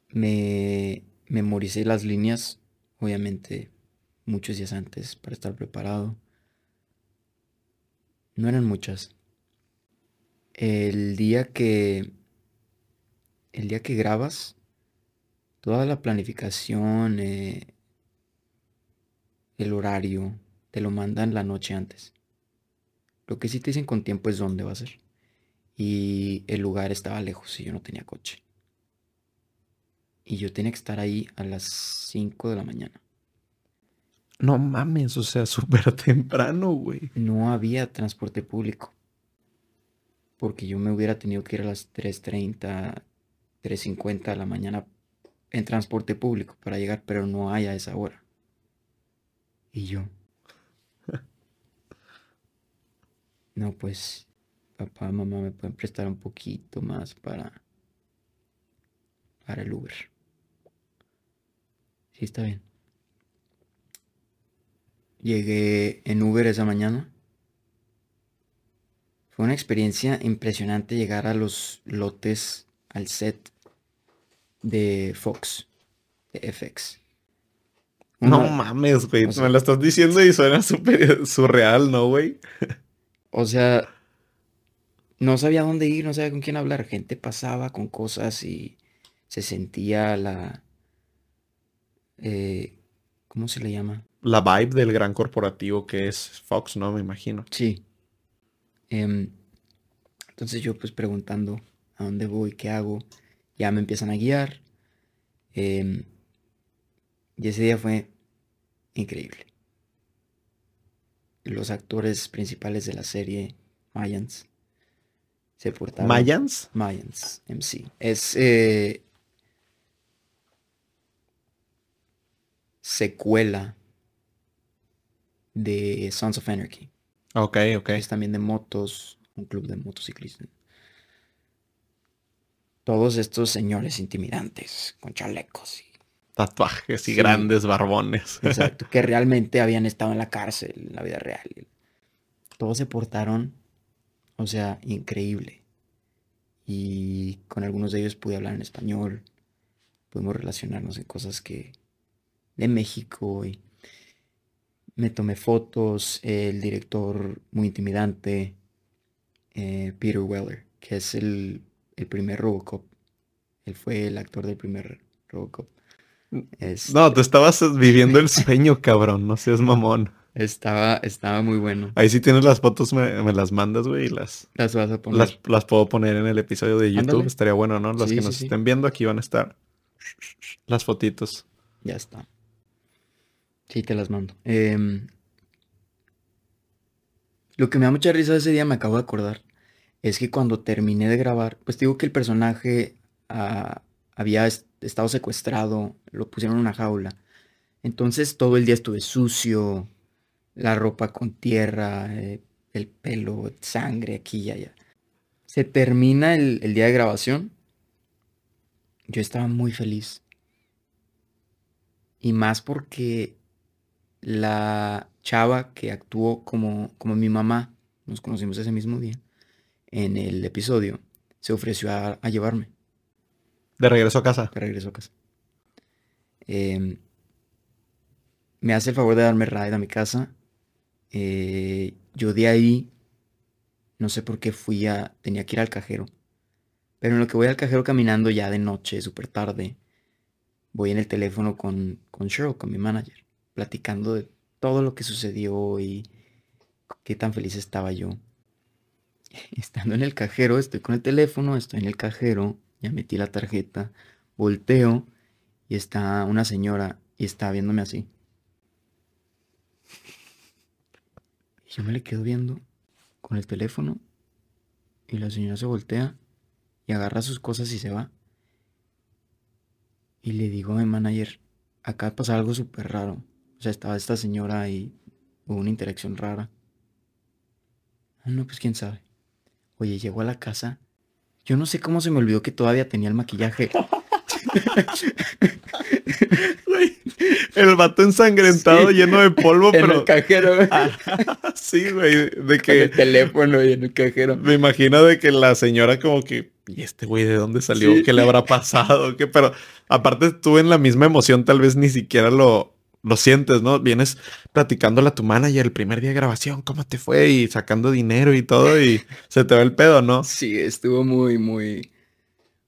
Me memoricé las líneas, obviamente, muchos días antes para estar preparado. No eran muchas. El día que el día que grabas, toda la planificación, eh, el horario, te lo mandan la noche antes. Lo que sí te dicen con tiempo es dónde va a ser. Y el lugar estaba lejos y yo no tenía coche. Y yo tenía que estar ahí a las 5 de la mañana. No mames, o sea, súper temprano, güey. No había transporte público. Porque yo me hubiera tenido que ir a las 3.30, 3.50 de la mañana en transporte público para llegar, pero no hay a esa hora. Y yo. No, pues, papá, mamá, me pueden prestar un poquito más para, para el Uber. Sí, está bien. Llegué en Uber esa mañana. Fue una experiencia impresionante llegar a los lotes, al set de Fox, de FX. No mames, güey. me lo estás diciendo y suena súper surreal, ¿no, güey? o sea, no sabía dónde ir, no sabía con quién hablar. Gente pasaba con cosas y se sentía la... Eh, ¿Cómo se le llama? La vibe del gran corporativo que es Fox, ¿no? Me imagino. Sí. Em, entonces yo pues preguntando a dónde voy, qué hago, ya me empiezan a guiar. Em, y ese día fue increíble. Los actores principales de la serie, Mayans, se. ¿Mayans? Mayans, MC. Es eh, secuela de Sons of Anarchy. Ok, ok. Es también de motos, un club de motociclistas todos estos señores intimidantes con chalecos y tatuajes y grandes barbones. Exacto, que realmente habían estado en la cárcel en la vida real. Todos se portaron, o sea, increíble. Y con algunos de ellos pude hablar en español, pudimos relacionarnos en cosas que de México y me tomé fotos, el director muy intimidante, eh, Peter Weller, que es el el primer Robocop. Él fue el actor del primer Robocop. No, tú estabas viviendo el sueño, cabrón. No seas mamón. Estaba, estaba muy bueno. Ahí sí tienes las fotos, me, las mandas, güey, y las... Las vas a poner. Las, puedo poner en el episodio de YouTube. Estaría bueno, ¿no? Los que nos estén viendo aquí van a estar las fotitos. Ya está. Sí, te las mando. Em, lo que me da mucha risa ese día, me acabo de acordar es que cuando terminé de grabar, pues digo que el personaje ah, había estado secuestrado, lo pusieron en una jaula. Entonces todo el día estuve sucio, la ropa con tierra, eh, el pelo, sangre aquí y allá. Se termina el, el día de grabación. Yo estaba muy feliz. Y más porque la chava que actuó como, como mi mamá, nos conocimos ese mismo día, en el episodio, se ofreció a, llevarme. De regreso a casa. De regreso a casa. Em, me hace el favor de darme ride a mi casa. Eh, yo de ahí, no sé por qué fui a, tenía que ir al cajero. Pero en lo que voy al cajero caminando ya de noche, súper tarde, voy en el teléfono con, con Cheryl, con mi manager, platicando de todo lo que sucedió y qué tan feliz estaba yo. estando en el cajero, estoy con el teléfono, estoy en el cajero, ya metí la tarjeta, volteo y está una señora y está viéndome así. Y yo me le quedo viendo con el teléfono y la señora se voltea y agarra sus cosas y se va. Y le digo a mi manager, acá pasa algo súper raro. O sea, estaba esta señora y hubo una interacción rara. Ah, no, pues quién sabe. Oye, llegó a la casa. Yo no sé cómo se me olvidó que todavía tenía el maquillaje. el vato ensangrentado lleno de polvo, en pero. el cajero. sí, güey. De En que. el teléfono y en el cajero. Me imagino de que la señora como que, ¿y este güey de dónde salió? Sí. ¿Qué le habrá pasado? ¿Qué? Pero aparte tú en la misma emoción tal vez ni siquiera lo, lo sientes, ¿no? Vienes platicándole a tu manager el primer día de grabación, ¿cómo te fue? Y sacando dinero y todo y se te va el pedo, ¿no? Sí, estuvo muy, muy.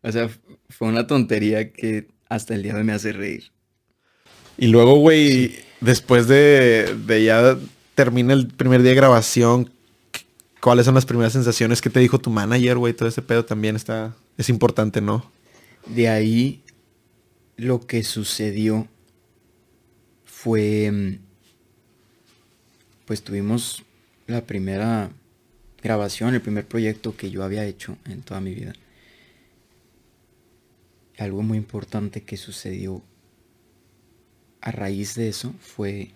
O sea, fue una tontería que hasta el día de hoy me hace reír. Y luego, güey, después de, de ya termina el primer día de grabación, ¿cuáles son las primeras sensaciones que te dijo tu manager, güey? Todo ese pedo también está, es importante, ¿no? De ahí, lo que sucedió fue. Pues tuvimos la primera grabación, el primer proyecto que yo había hecho en toda mi vida. Algo muy importante que sucedió a raíz de eso fue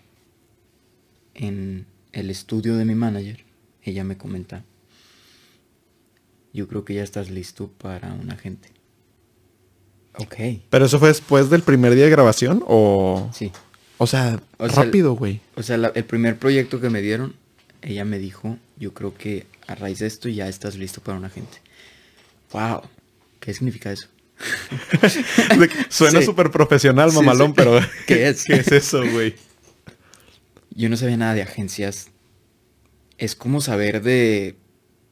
en el estudio de mi manager. Ella me comenta, yo creo que ya estás listo para un agente. Ok, Pero eso fue después del primer día de grabación o... sí. O sea, O sea, rápido, güey. O sea, la- el primer proyecto que me dieron, ella me dijo, yo creo que a raíz de esto ya estás listo para un agente. Wow, ¿qué significa eso? Que Suena Sí. súper profesional, mamalón, sí. pero... ¿Qué es? ¿Qué es eso, güey? Yo no sabía nada de agencias. Es como saber de,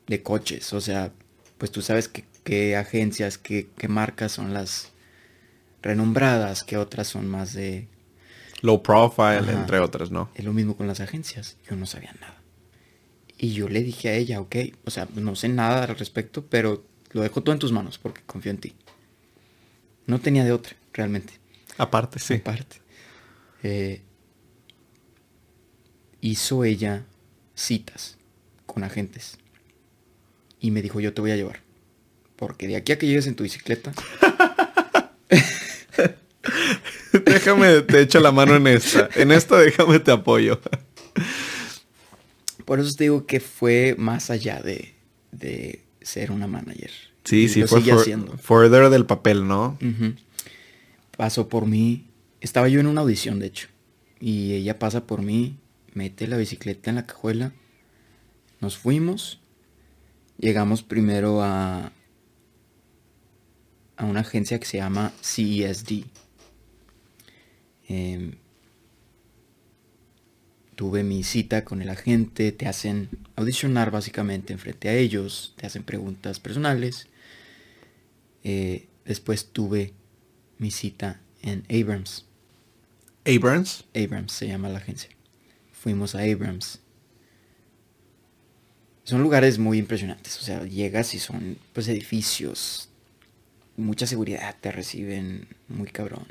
de coches. O sea, pues tú sabes qué, agencias, qué, marcas son las renombradas, qué otras son más de... Low profile, Ajá. entre otras, ¿no? Es lo mismo con las agencias. Yo no sabía nada. Y yo le dije a ella, ok, o sea, no sé nada al respecto, pero lo dejo todo en tus manos porque confío en ti. No tenía de otra, realmente. Aparte, sí. Aparte. Eh, hizo ella citas con agentes. Y me dijo, yo te voy a llevar. Porque de aquí a que llegues en tu bicicleta, déjame, te echo la mano en esta. En esta déjame te apoyo. por eso te digo que fue más allá de, de ser una manager. Sí, sí, lo fue sigue for- haciendo. further del papel, ¿no? Pasó por mí. Estaba yo en una audición, de hecho. Y ella pasa por mí, mete la bicicleta en la cajuela. Nos fuimos. Llegamos primero a, a una agencia que se llama CESD. Em, tuve mi cita con el agente, te hacen audicionar básicamente enfrente a ellos, te hacen preguntas personales. Eh, después tuve mi cita en Abrams. Abrams. Abrams se llama la agencia. Fuimos a Abrams. Son lugares muy impresionantes. O sea, llegas y son pues edificios. Mucha seguridad te reciben muy cabrón.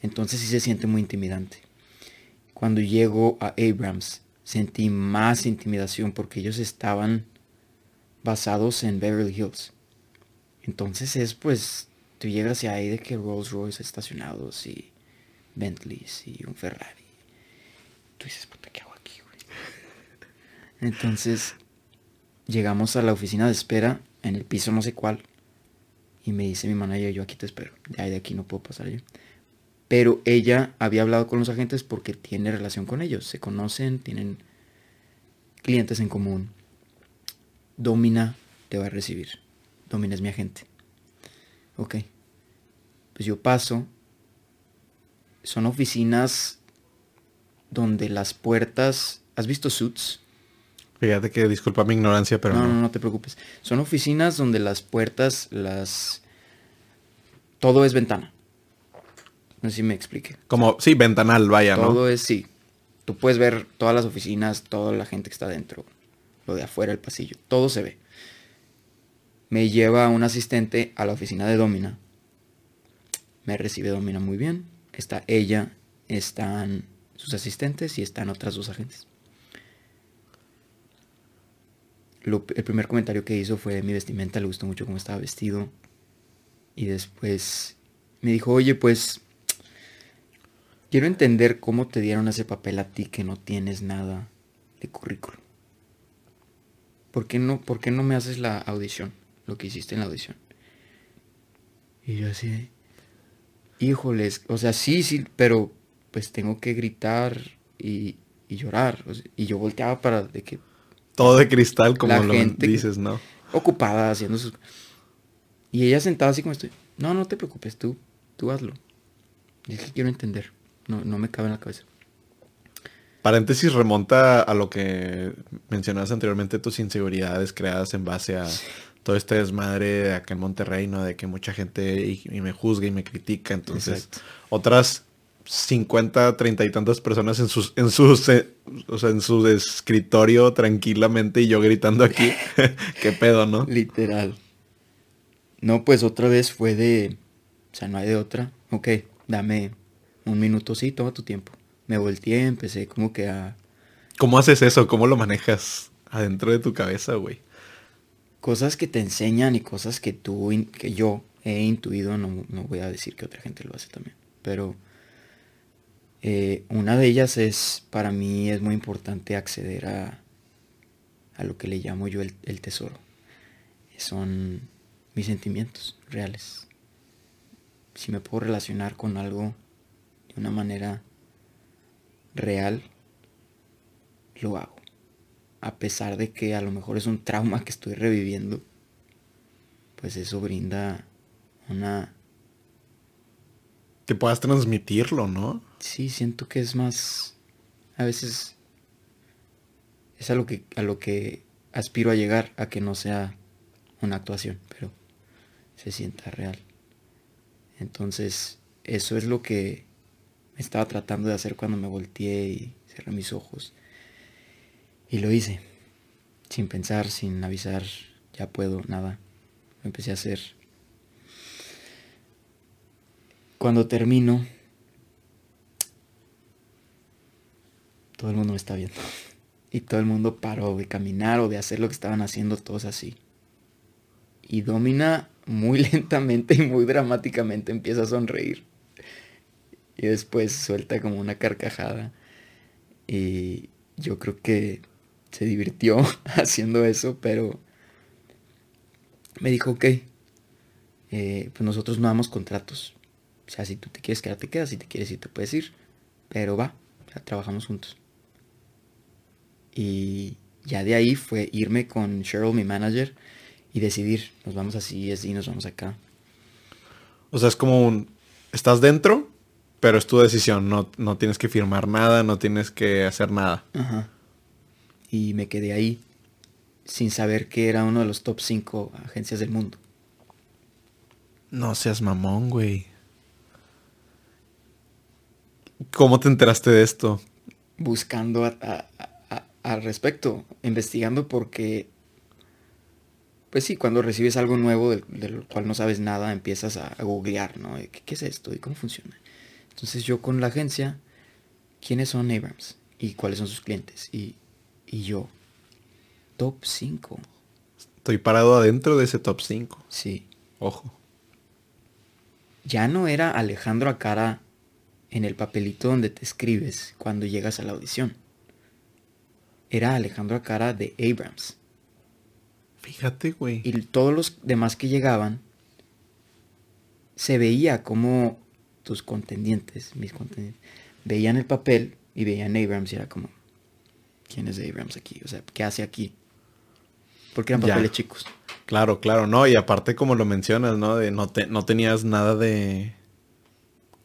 Entonces sí se siente muy intimidante. Cuando llego a Abrams sentí más intimidación porque ellos estaban basados en Beverly Hills. Entonces es pues, tú llegas y hay de que Rolls Royce estacionados y Bentleys y un Ferrari. Tú dices, puta, ¿qué hago aquí, güey? Entonces, llegamos a la oficina de espera en el piso no sé cuál. Y me dice mi manager, yo aquí te espero. De ahí de aquí no puedo pasar yo. Pero ella había hablado con los agentes porque tiene relación con ellos. Se conocen, tienen clientes en común. Domina te va a recibir. Domina es mi agente. Ok. Pues yo paso. Son oficinas donde las puertas... ¿Has visto Suits? Fíjate que disculpa mi ignorancia, pero no, no. no, no te preocupes. Son oficinas donde las puertas, las... Todo es ventana. No sé si me explique. Como, sí, ventanal, vaya, ¿no? Todo es, sí. Tú puedes ver todas las oficinas, toda la gente que está dentro, lo de afuera, el pasillo, todo se ve. Me lleva un asistente a la oficina de Domina. Me recibe Domina muy bien. Está ella, están sus asistentes y están otras dos agentes. El primer comentario que hizo fue mi vestimenta, le gustó mucho cómo estaba vestido. Y después me dijo, oye, pues quiero entender cómo te dieron ese papel a ti que no tienes nada de currículum. ¿Por qué no, por qué no me haces la audición? Lo que hiciste en la audición. Y yo así, Híjoles, o sea, sí, sí, pero pues tengo que gritar y, y llorar. o sea, y yo volteaba para de que Todo de cristal, como La lo dices, ¿no? ocupada haciendo sus... Y ella sentada así como estoy. No, no te preocupes, tú, tú hazlo. Y es que quiero entender. No, no me cabe en la cabeza. Paréntesis remonta a lo que mencionabas anteriormente, tus inseguridades creadas en base a todo este desmadre de acá en Monterrey, ¿no? De que mucha gente y, y me juzga y me critica. Entonces, Exacto. otras 50, 30 y tantas personas en sus, en sus, eh, o sea, en su escritorio tranquilamente y yo gritando aquí. Qué pedo, ¿no? Literal. No, pues otra vez fue de... O sea, no hay de otra. Ok, dame un minuto, sí, toma tu tiempo. Me volteé, empecé como que a... ¿Cómo haces eso? ¿Cómo lo manejas adentro de tu cabeza, güey? Cosas que te enseñan y cosas que tú, que yo he intuido, no, no voy a decir que otra gente lo hace también. Pero eh, una de ellas es, para mí es muy importante acceder a, a lo que le llamo yo el, el tesoro. Son mis sentimientos reales. Si me puedo relacionar con algo de una manera real, lo hago. A pesar de que a lo mejor es un trauma que estoy reviviendo, pues eso brinda una... Que puedas transmitirlo, ¿no? Sí, siento que es más... A veces es a lo que, a lo que aspiro a llegar, a que no sea una actuación, pero se sienta real. Entonces, eso es lo que estaba tratando de hacer cuando me volteé y cerré mis ojos. Y lo hice, sin pensar, sin avisar, ya puedo, nada. Lo empecé a hacer. Cuando termino, todo el mundo me está viendo. Y todo el mundo paró de caminar o de hacer lo que estaban haciendo todos así. Y Domina muy lentamente y muy dramáticamente empieza a sonreír. Y después suelta como una carcajada. Y yo creo que se divirtió haciendo eso, pero me dijo, ok, eh, pues nosotros no damos contratos. O sea, si tú te quieres quedar, te quedas. Si te quieres ir, te puedes ir. Pero va, o sea, trabajamos juntos. Y ya de ahí fue irme con Cheryl, mi manager, y decidir, nos vamos así, así, nos vamos acá. O sea, es como un... Estás dentro, pero es tu decisión. No, no tienes que firmar nada, no tienes que hacer nada. Ajá. Y me quedé ahí sin saber que era uno de los top 5 agencias del mundo. No seas mamón, güey. ¿Cómo te enteraste de esto? Buscando a- a- a- al respecto, investigando porque, pues sí, cuando recibes algo nuevo del, del cual no sabes nada, empiezas a, a googlear, ¿no? ¿Qué, qué es esto y cómo funciona? Entonces yo con la agencia, ¿quiénes son Abrams? ¿Y cuáles son sus clientes? Y, y yo, top 5, Estoy parado adentro de ese top 5. sí. Ojo. ya no era Alejandro Acara en el papelito donde te escribes cuando llegas a la audición. Era Alejandro Acara de Abrams. Fíjate, güey. Y todos los demás que llegaban, se veía como tus contendientes, mis contendientes, veían el papel y veían Abrams y era como, ¿quién es Abrams aquí? O sea, ¿qué hace aquí? Porque eran Ya. papeles chicos. Claro, claro, no. Y aparte, como lo mencionas, ¿no? De no, te, no tenías nada de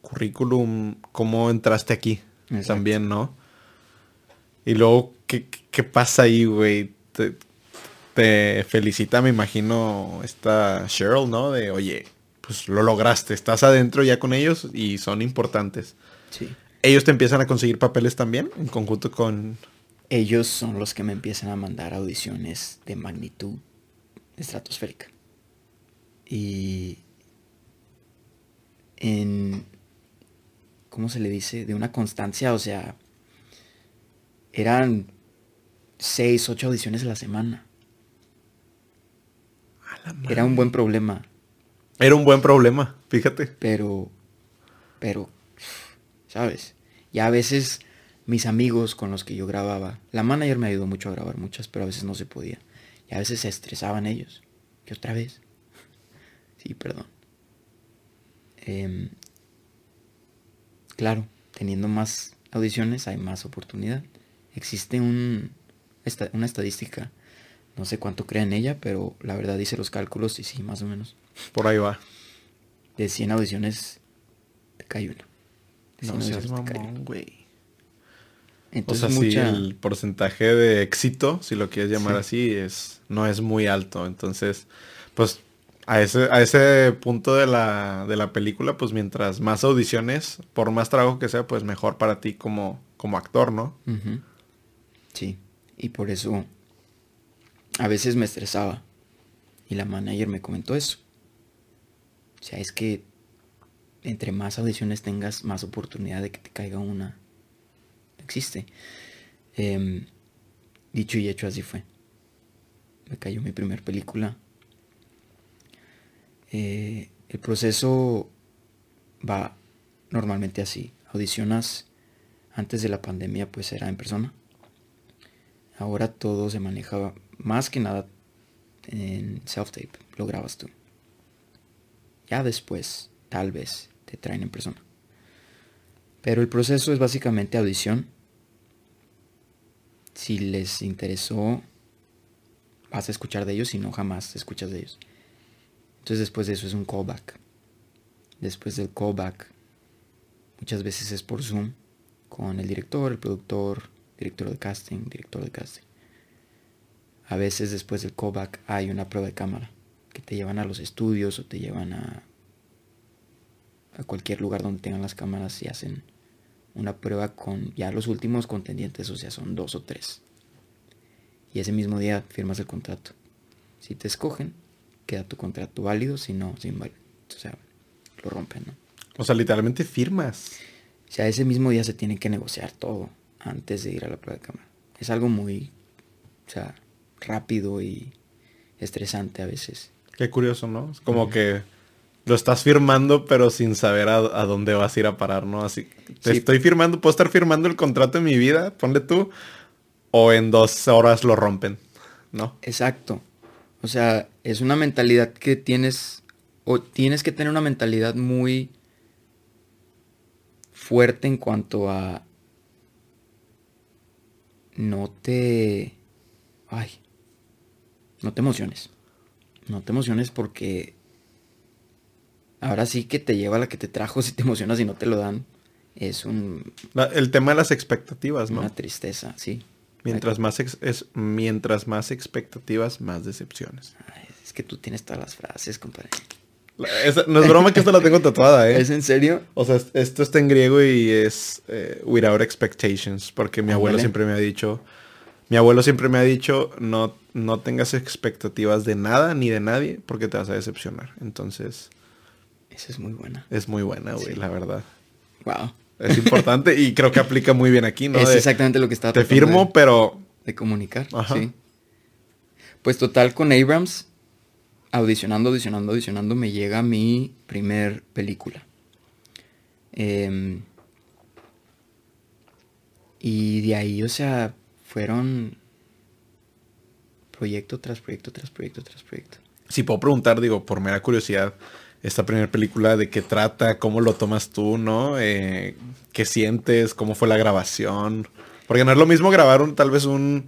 currículum. ¿Cómo entraste aquí? Exacto. También, ¿no? Y luego, ¿qué, qué pasa ahí, güey? Te, te felicita, me imagino, esta Cheryl, ¿no? De, oye, pues lo lograste. Estás adentro ya con ellos y son importantes. Sí. ¿Ellos te empiezan a conseguir papeles también? En conjunto con... Ellos son los que me empiezan a mandar audiciones de magnitud estratosférica. Y en, ¿cómo se le dice? De una constancia, o sea, eran seis, ocho audiciones a la semana. A la Era un buen problema, Era un buen problema, fíjate. pero, pero, ¿sabes? Y a veces mis amigos con los que yo grababa, la manager me ayudó mucho a grabar muchas, pero a veces no se podía. Y a veces se estresaban ellos. Y otra vez. Sí, perdón. Em, claro, teniendo más audiciones hay más oportunidad. Existe un, una estadística, no sé cuánto crea en ella, pero la verdad dice los cálculos y sí, más o menos. Por ahí va. De 100 audiciones te cae una. no seas mamón, güey. Entonces, o sea, sí, el porcentaje de éxito, si lo quieres llamar así, es no es muy alto. Entonces, pues a ese, a ese punto de la, de la película, pues mientras más audiciones, por más trabajo que sea, pues mejor para ti como, como actor, ¿no? Sí, y por eso a veces me estresaba. Y la manager me comentó eso. O sea, es que entre más audiciones tengas, más oportunidad de que te caiga una existe. Em, dicho y hecho, así fue. Me cayó mi primer película. Eh, el proceso va normalmente así. Audicionas antes de la pandemia, pues era en persona. Ahora todo se maneja más que nada en self-tape. Lo grabas tú. Ya después, tal vez, te traen en persona. Pero el proceso es básicamente audición, si les interesó, vas a escuchar de ellos, si no, jamás escuchas de ellos. Entonces después de eso es un callback. Después del callback, muchas veces es por Zoom, con el director, el productor, director de casting, director de casting. A veces después del callback hay una prueba de cámara, que te llevan a los estudios o te llevan a, a cualquier lugar donde tengan las cámaras y hacen una prueba con ya los últimos contendientes, o sea, son dos o tres. Y ese mismo día firmas el contrato. Si te escogen, queda tu contrato válido, si no, sin válido. O sea, lo rompen, ¿no? O sea, literalmente firmas. O sea, ese mismo día se tiene que negociar todo antes de ir a la prueba de cámara. Es algo muy, o sea, rápido y estresante a veces. Qué curioso, ¿no? Es como que lo estás firmando, pero sin saber a, dónde vas a ir a parar, ¿no? Así, te estoy firmando, puedo estar firmando el contrato de mi vida, ponle tú, o en dos horas lo rompen, ¿no? Exacto. O sea, es una mentalidad que tienes, o tienes que tener una mentalidad muy fuerte en cuanto a no te... Ay, no te emociones. No te emociones porque ahora sí que te lleva la que te trajo si te emocionas y no te lo dan. Es un... el tema de las expectativas, ¿no? Una tristeza, sí. Mientras más, es, mientras más expectativas, más decepciones. es que tú tienes todas las frases, compadre. no es broma que esta la tengo tatuada, ¿eh? ¿Es en serio? O sea, esto está en griego y es eh, without expectations, porque mi abuelo siempre me ha dicho, mi abuelo siempre me ha dicho, no, no tengas expectativas de nada ni de nadie, porque te vas a decepcionar. Entonces, esa es muy buena. Es muy buena, güey, la verdad. Wow. Es importante y creo que aplica muy bien aquí, ¿no? Es exactamente lo que estaba Te firmo, pero... De comunicar, sí. Pues total, con Abrams, audicionando, audicionando, audicionando, me llega mi primer película. Em, y de ahí, o sea, fueron proyecto tras proyecto, tras proyecto, tras proyecto. Si puedo preguntar, digo, por mera curiosidad, esta primera película, de qué trata, cómo lo tomas tú, ¿no? Eh, ¿Qué sientes? ¿Cómo fue la grabación? Porque no es lo mismo grabar un, tal vez un,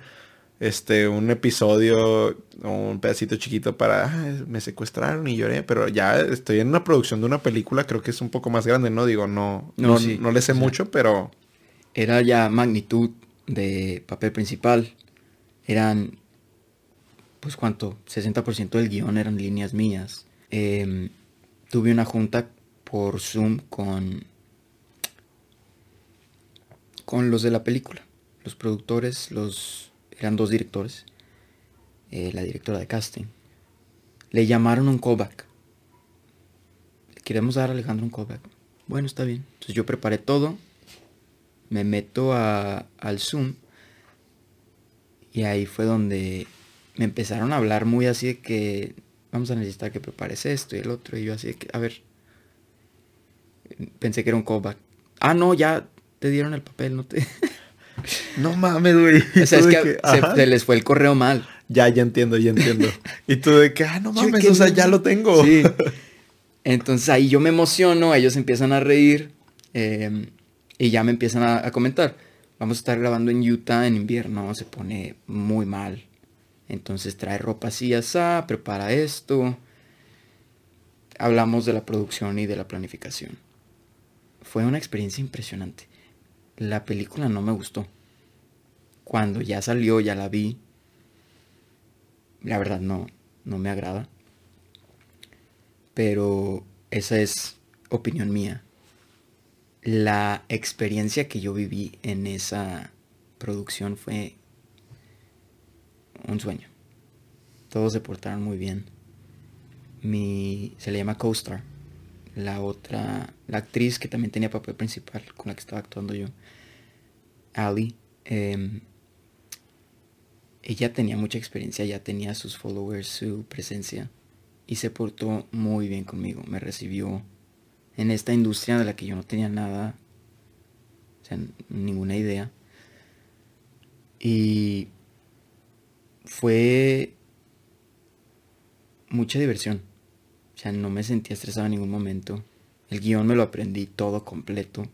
este, un episodio o un pedacito chiquito para, me secuestraron y lloré, pero ya estoy en una producción de una película, creo que es un poco más grande, ¿no? Digo, no, no, no, le sé mucho, pero... Era ya magnitud de papel principal. Eran, pues cuánto, 60% del guion eran líneas mías. Eh, tuve una junta por Zoom con, con los de la película. Los productores, los eran dos directores, eh, la directora de casting. Le llamaron un callback. Queremos dar a Alejandro un callback. Bueno, está bien. Entonces yo preparé todo, me meto a, al Zoom y ahí fue donde me empezaron a hablar muy así de que vamos a necesitar que prepares esto y el otro. Y yo así, que, a ver, pensé que era un callback. Ah, no, ya te dieron el papel, no te... no mames, güey. O sea, es que, se, les fue el correo mal. Ya, ya entiendo, ya entiendo. y tú de que, ah, no mames, o sea, ya lo tengo. Sí. Entonces ahí yo me emociono, ellos empiezan a reír. Em, Y ya me empiezan a, comentar, vamos a estar grabando en Utah en invierno, se pone muy mal. Entonces trae ropa así, asá, prepara esto. Hablamos de la producción y de la planificación. Fue una experiencia impresionante. La película no me gustó. Cuando ya salió, ya la vi. La verdad no, no me agrada. Pero esa es opinión mía. La experiencia que yo viví en esa producción fue un sueño. Todos se portaron muy bien. Mi, se le llama Co-Star. La otra, la actriz que también tenía papel principal con la que estaba actuando yo, Ali, em, ella tenía mucha experiencia, ya tenía sus followers, su presencia y se portó muy bien conmigo. Me recibió en esta industria de la que yo no tenía nada, o sea, ninguna idea. Y fue mucha diversión. O sea, no me sentía estresado en ningún momento. El guion me lo aprendí todo completo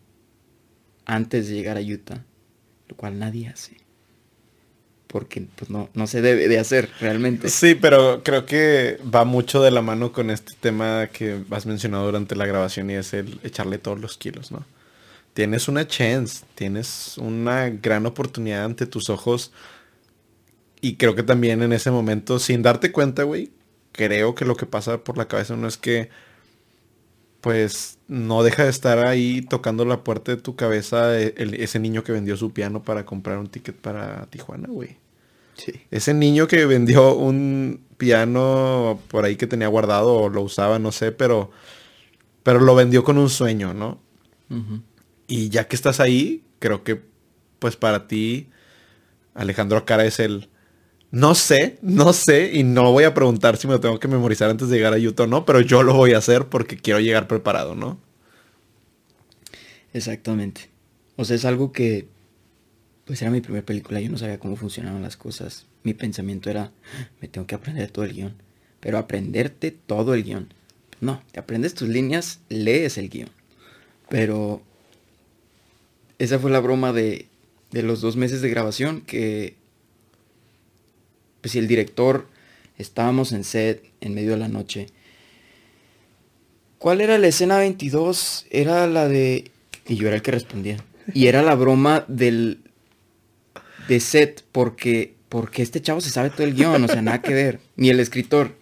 antes de llegar a Utah, lo cual nadie hace porque pues, no, no se debe de hacer realmente. Sí, pero creo que va mucho de la mano con este tema que has mencionado durante la grabación y es el echarle todos los kilos, ¿no? Tienes una chance, tienes una gran oportunidad ante tus ojos y creo que también en ese momento, sin darte cuenta, güey, creo que lo que pasa por la cabeza no es que pues no deja de estar ahí tocando la puerta de tu cabeza e, ese niño que vendió su piano para comprar un ticket para Tijuana, güey. Ese niño que vendió un piano por ahí que tenía guardado o lo usaba, no sé, pero, pero lo vendió con un sueño, ¿no? Y ya que estás ahí, creo que pues para ti, Alejandro Cara es el... No sé, no sé, y no voy a preguntar si me lo tengo que memorizar antes de llegar a Utah o no, pero yo lo voy a hacer porque quiero llegar preparado, ¿no? Exactamente. O sea, es algo que pues era mi primera película, yo no sabía cómo funcionaban las cosas. Mi pensamiento era, me tengo que aprender todo el guion. Pero aprenderte todo el guion. No, te aprendes tus líneas, lees el guion. Pero esa fue la broma de, de los dos meses de grabación que, pues si el director, estábamos en set en medio de la noche. ¿Cuál era la escena 22? Era la de... Y yo era el que respondía. Y era la broma del, de set porque, porque este chavo se sabe todo el guion, o sea, nada que ver, ni el escritor.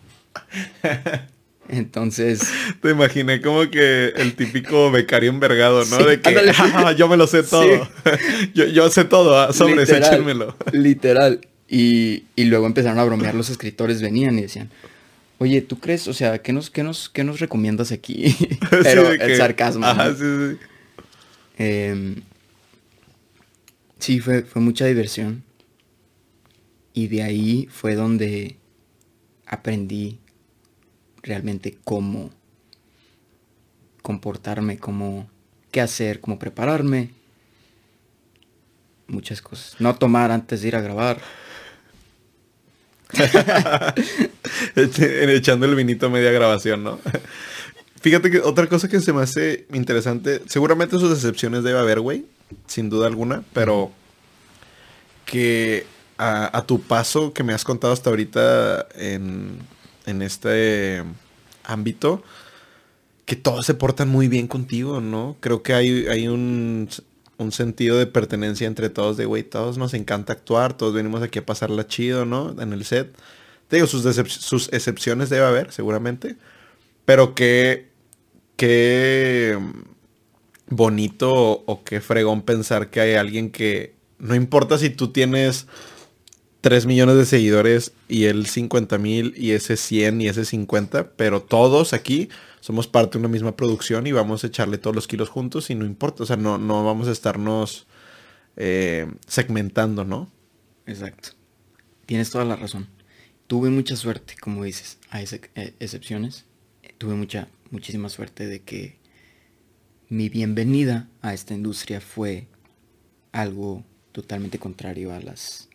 Entonces. Te imaginé como que el típico becario envergado, ¿no? de que ah, yo me lo sé todo. yo, sé todo, ah, sobre literal, Literal. Y, y, luego empezaron a bromear, los escritores venían y decían, oye, ¿tú crees? O sea, ¿qué nos, qué nos, qué nos recomiendas aquí? Pero el sarcasmo. Ajá, sí, sí. Eh, Sí, fue, fue mucha diversión. Y de ahí fue donde aprendí realmente cómo comportarme, cómo qué hacer, cómo prepararme. Muchas cosas. No tomar antes de ir a grabar. Echando el vinito a media grabación, ¿no? Fíjate que otra cosa que se me hace interesante, seguramente sus excepciones debe haber, güey sin duda alguna, pero que a, tu paso que me has contado hasta ahorita en, en este ámbito, que todos se portan muy bien contigo, ¿no? Creo que hay, hay un, un sentido de pertenencia entre todos, de, güey, todos nos encanta actuar, todos venimos aquí a pasarla chido, ¿no? En el set. Te digo, sus, excepciones debe haber, seguramente, pero que, que bonito o, qué fregón pensar que hay alguien que no importa si tú tienes 3 millones de seguidores y él 50 mil y ese 100 y ese 50, pero todos aquí somos parte de una misma producción y vamos a echarle todos los kilos juntos y no importa, o sea, no, no vamos a estarnos eh, segmentando, ¿no? Exacto. Tienes toda la razón. Tuve mucha suerte, como dices, hay eh, excepciones. Tuve mucha, muchísima suerte de que mi bienvenida a esta industria fue algo totalmente contrario a las,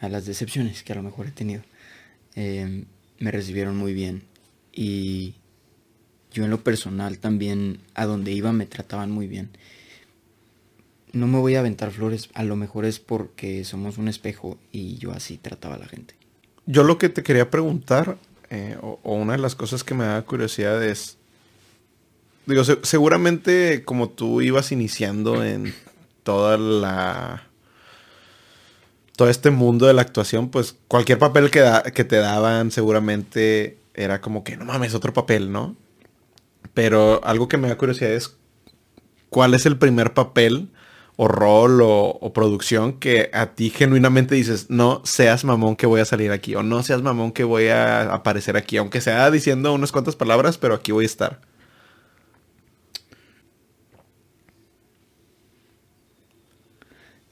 a las decepciones que a lo mejor he tenido. Em, me recibieron muy bien y yo en lo personal también a donde iba me trataban muy bien. no me voy a aventar flores. A lo mejor es porque somos un espejo y yo así trataba a la gente. Yo lo que te quería preguntar, eh, o, una de las cosas que me da curiosidad es, digo, seguramente como tú ibas iniciando en toda la... Todo este mundo de la actuación, pues cualquier papel que, que te daban seguramente era como que, no mames, otro papel, ¿no? Pero algo que me da curiosidad es, ¿cuál es el primer papel o rol o, producción que a ti genuinamente dices, no seas mamón que voy a salir aquí, o no seas mamón que voy a aparecer aquí, aunque sea diciendo unas cuantas palabras, pero aquí voy a estar.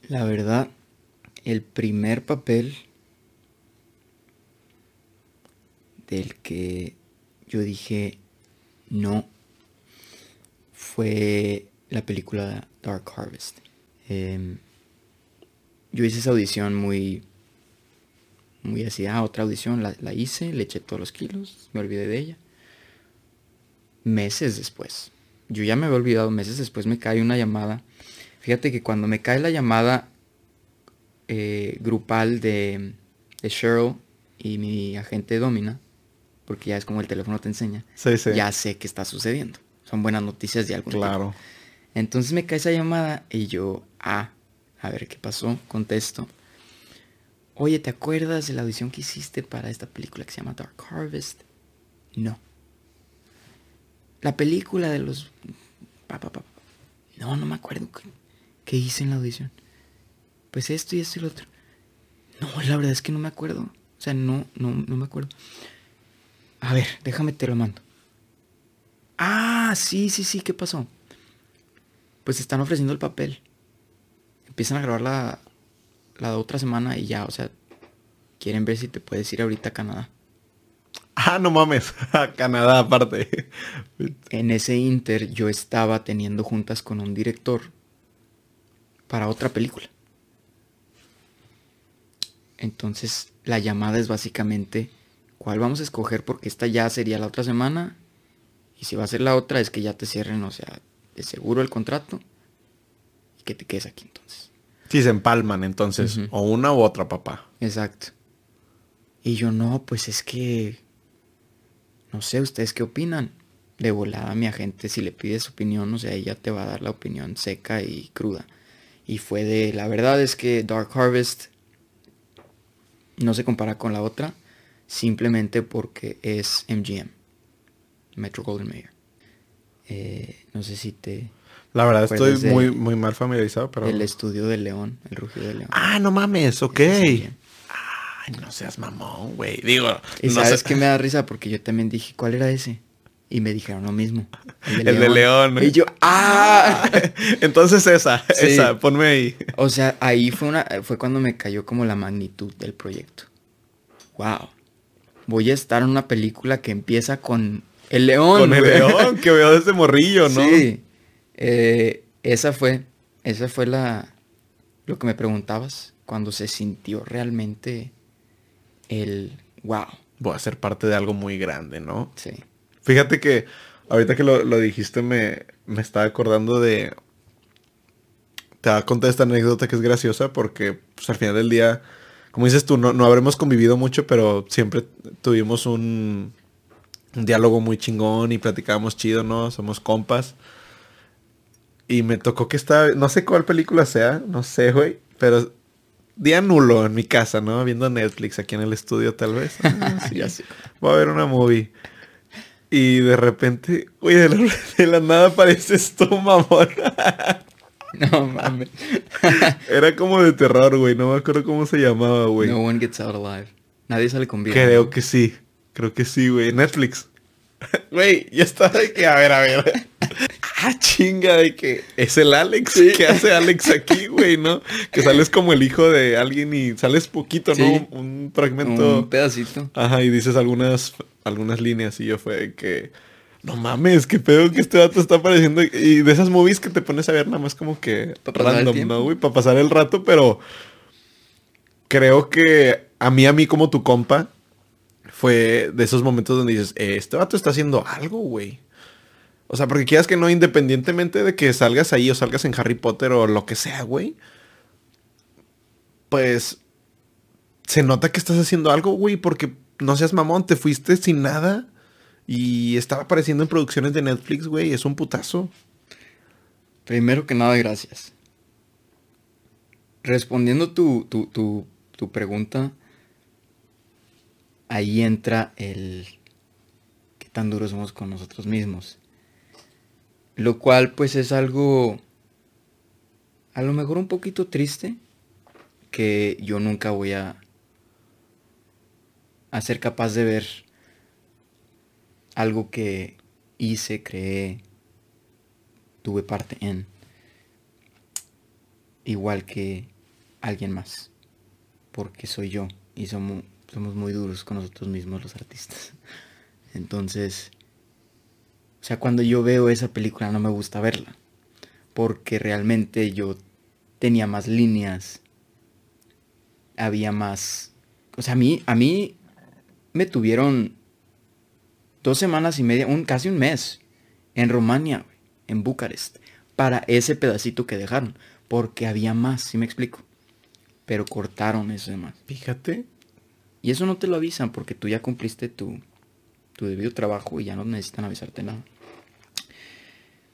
La verdad, el primer papel del que yo dije no fue la película Dark Harvest. Em, yo hice esa audición muy, muy así, ah, otra audición, la, hice, le eché todos los kilos, me olvidé de ella. Meses después, yo ya me había olvidado, meses después me cae una llamada. Fíjate que cuando me cae la llamada eh, grupal de, de Cheryl y mi agente Domina, porque ya es como el teléfono te enseña, ya sé qué está sucediendo. Son buenas noticias de algún Claro. Entonces me cae esa llamada y yo, ah, a ver qué pasó, contesto. Oye, ¿te acuerdas de la audición que hiciste para esta película que se llama Dark Harvest? No. La película de los... No, no me acuerdo qué, hice en la audición. Pues esto y esto y lo otro. No, la verdad es que no me acuerdo. O sea, no, no, no me acuerdo. A ver, déjame te lo mando. Ah, sí, sí, sí, ¿qué pasó? pues están ofreciendo el papel. Empiezan a grabar la, la otra semana y ya, o sea, quieren ver si te puedes ir ahorita a Canadá. Ah, no mames, a Canadá aparte. en ese inter yo estaba teniendo juntas con un director para otra película. Entonces la llamada es básicamente cuál vamos a escoger porque esta ya sería la otra semana y si va a ser la otra es que ya te cierren, o sea, de seguro el contrato y que te quedes aquí entonces. Sí, se empalman entonces, o una u otra, papá. Exacto. Y yo no, pues es que, no sé, ¿ustedes qué opinan? De volada a mi agente, si le pides opinión, o sea, ella te va a dar la opinión seca y cruda. Y fue de, la verdad es que Dark Harvest no se compara con la otra, simplemente porque es MGM, Metro Golden Mayer. Eh, no sé si te... La verdad estoy muy, muy mal familiarizado, pero... El estudio de León, el rugido de León. Ah, no mames, ok. Ay, no seas mamón, güey. Digo... Y sabes que me da risa porque yo también dije, ¿cuál era ese? Y me dijeron lo mismo. El de, León. Y yo, ¡ah! Entonces esa, esa, ponme ahí. O sea, ahí fue una, fue cuando me cayó como la magnitud del proyecto. Wow. Voy a estar en una película que empieza con el león. Con el león que veo desde morrillo, ¿no? Sí. Eh, esa fue, esa fue la, lo que me preguntabas, cuando se sintió realmente el wow. Voy a ser parte de algo muy grande, ¿no? Sí. Fíjate que ahorita que lo, dijiste me, me estaba acordando de... Te voy a contar esta anécdota que es graciosa porque pues, al final del día, como dices tú, no, no habremos convivido mucho, pero siempre tuvimos un, un diálogo muy chingón y platicábamos chido, ¿no? Somos compas. Y me tocó que estaba, no sé cuál película sea, no sé, güey, pero día nulo en mi casa, ¿no? Viendo Netflix aquí en el estudio tal vez. Ah, sí, así. Voy a ver una movie. Y de repente, güey, de la, nada apareces tú, mamón. no mames. Era como de terror, güey. No me acuerdo cómo se llamaba, güey. No one gets out alive. Nadie sale con vida. Creo que sí. Creo que sí, güey. Netflix. Güey, ya está de que, a ver, a ver. Ah, chinga, de que es el Alex. ¿Qué hace Alex aquí, güey, no? Que sales como el hijo de alguien y sales poquito, ¿no? Un fragmento. Un pedacito. Ajá, y dices algunas, algunas líneas y yo fue que. No mames, qué pedo que este vato está apareciendo. Y de esas movies que te pones a ver nada más como que random, ¿no, güey? Para pasar el rato, pero creo que a mí, a mí como tu compa, fue de esos momentos donde dices, eh, este vato está haciendo algo, güey. O sea, porque quieras que no, independientemente de que salgas ahí o salgas en Harry Potter o lo que sea, güey. Pues se nota que estás haciendo algo, güey, porque no seas mamón, te fuiste sin nada y estaba apareciendo en producciones de Netflix, güey, es un putazo. Primero que nada, gracias. Respondiendo tu, tu, tu, tu pregunta, ahí entra el qué tan duros somos con nosotros mismos. Lo cual pues es algo a lo mejor un poquito triste que yo nunca voy a, ser capaz de ver algo que hice, creé, tuve parte en, igual que alguien más, porque soy yo y somos, somos muy duros con nosotros mismos los artistas. Entonces, sea, cuando yo veo esa película no me gusta verla, porque realmente yo tenía más líneas, había más, o sea, a mí, a mí me tuvieron dos semanas y media, un, casi un mes, en Rumania, en Bucarest, para ese pedacito que dejaron, porque había más, si me explico? Pero cortaron eso demás. Fíjate. Y eso no te lo avisan porque tú ya cumpliste tu, tu debido trabajo y ya no necesitan avisarte nada.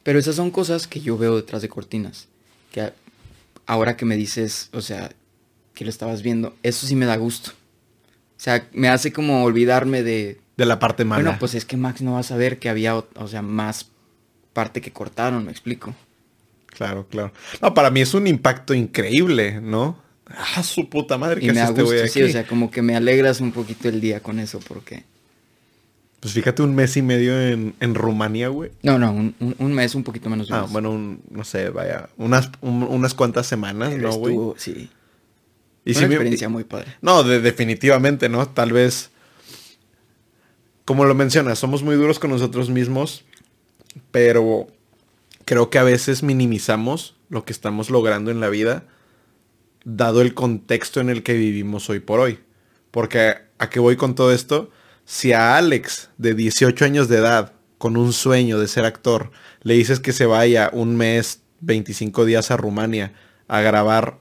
Pero esas son cosas que yo veo detrás de cortinas. Que ahora que me dices, o sea, que lo estabas viendo, eso sí me da gusto. O sea, me hace como olvidarme de... De la parte mala. Bueno, pues es que Max no va a saber que había, o sea, más parte que cortaron, me explico. Claro, claro. No, para mí es un impacto increíble, ¿no? Ah, su puta madre. Da este gusto, sí, o sea, como que me alegras un poquito el día con eso, porque... Pues fíjate, un mes y medio en, en Rumanía, güey. No, no, un, un, mes, un poquito menos. ah, bueno, un, no sé, vaya, unas, unas cuantas semanas, ¿no, güey? Sí. Y Una experiencia muy padre. No, de, definitivamente, ¿no? Tal vez, como lo mencionas, somos muy duros con nosotros mismos, pero creo que a veces minimizamos lo que estamos logrando en la vida, dado el contexto en el que vivimos hoy por hoy. Porque a qué voy con todo esto, si a Alex de 18 años de edad, con un sueño de ser actor, le dices que se vaya un mes, 25 días a Rumania a grabar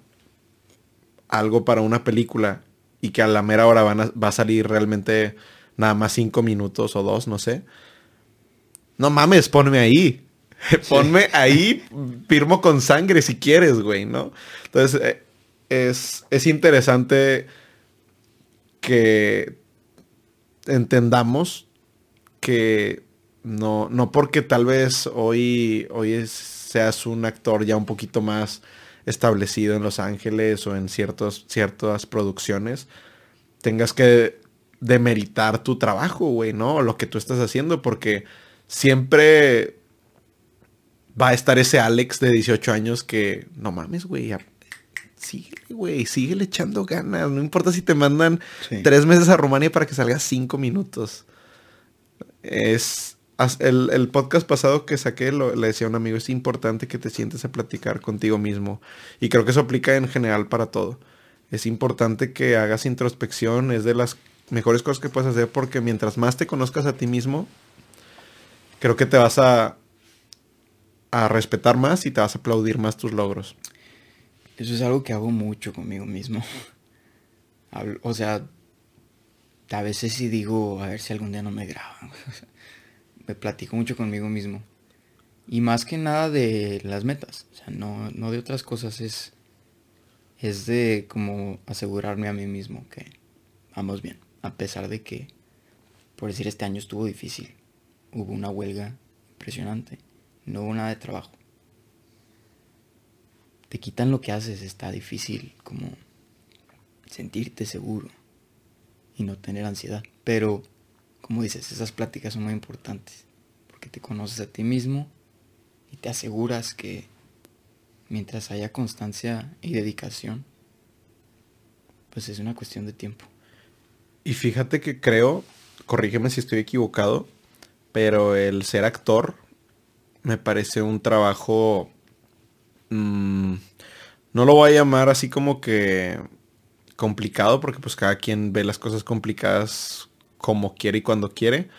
algo para una película y que a la mera hora va a salir realmente nada más 5 minutos o dos, no sé. No mames, ponme ahí. ponme ahí, firmo con sangre si quieres, güey, ¿no? Entonces, eh, es, es interesante que entendamos que no, no porque tal vez hoy, hoy seas un actor ya un poquito más establecido en Los Ángeles o en ciertas producciones, tengas que demeritar tu trabajo, güey, ¿no? Lo que tú estás haciendo, porque siempre va a estar ese Alex de 18 años que, no mames, güey, sigue, güey, sigue echando ganas. No importa si te mandan tres meses a Rumania para que salgas cinco minutos. Es. El, podcast pasado que saqué le decía a un amigo, es importante que te sientes a platicar contigo mismo. Y creo que eso aplica en general para todo. Es importante que hagas introspección, es de las mejores cosas que puedes hacer porque mientras más te conozcas a ti mismo, creo que te vas a, a respetar más y te vas a aplaudir más tus logros. Eso es algo que hago mucho conmigo mismo. o sea, a veces sí digo, a ver si algún día no me graban. me platico mucho conmigo mismo. Y más que nada de las metas. O sea, no, no de otras cosas. Es, es de como asegurarme a mí mismo que vamos bien. A pesar de que, por decir, este año estuvo difícil. Hubo una huelga impresionante. No hubo nada de trabajo te quitan lo que haces, está difícil como sentirte seguro y no tener ansiedad. Pero, como dices, esas pláticas son muy importantes porque te conoces a ti mismo y te aseguras que mientras haya constancia y dedicación, pues es una cuestión de tiempo. Y fíjate que creo, corrígeme si estoy equivocado, pero el ser actor me parece un trabajo Mm, no lo voy a llamar así como que complicado, porque pues cada quien ve las cosas complicadas como quiere y cuando quiere.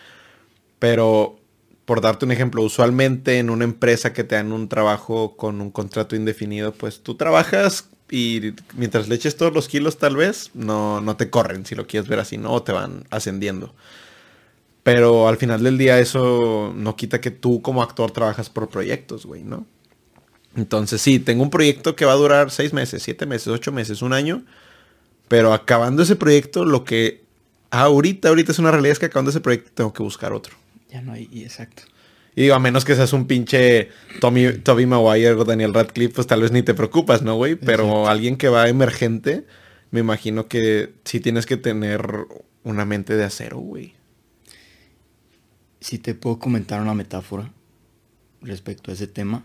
Pero por darte un ejemplo, usualmente en una empresa que te dan un trabajo con un contrato indefinido, pues tú trabajas y mientras le eches todos los kilos tal vez, no, no te corren, si lo quieres ver así, ¿no? Te van ascendiendo. Pero al final del día eso no quita que tú como actor trabajas por proyectos, güey, ¿no? Entonces sí, tengo un proyecto que va a durar seis meses, siete meses, ocho meses, un año. Pero acabando ese proyecto, lo que ahorita, ahorita es una realidad es que acabando ese proyecto tengo que buscar otro. Ya no hay, y exacto. Y digo, a menos que seas un pinche Tommy, Toby Maguire o Daniel Radcliffe, pues tal vez ni te preocupas, ¿no, güey? Pero alguien que va emergente, me imagino que sí tienes que tener una mente de acero, güey. Si te puedo comentar una metáfora respecto a ese tema,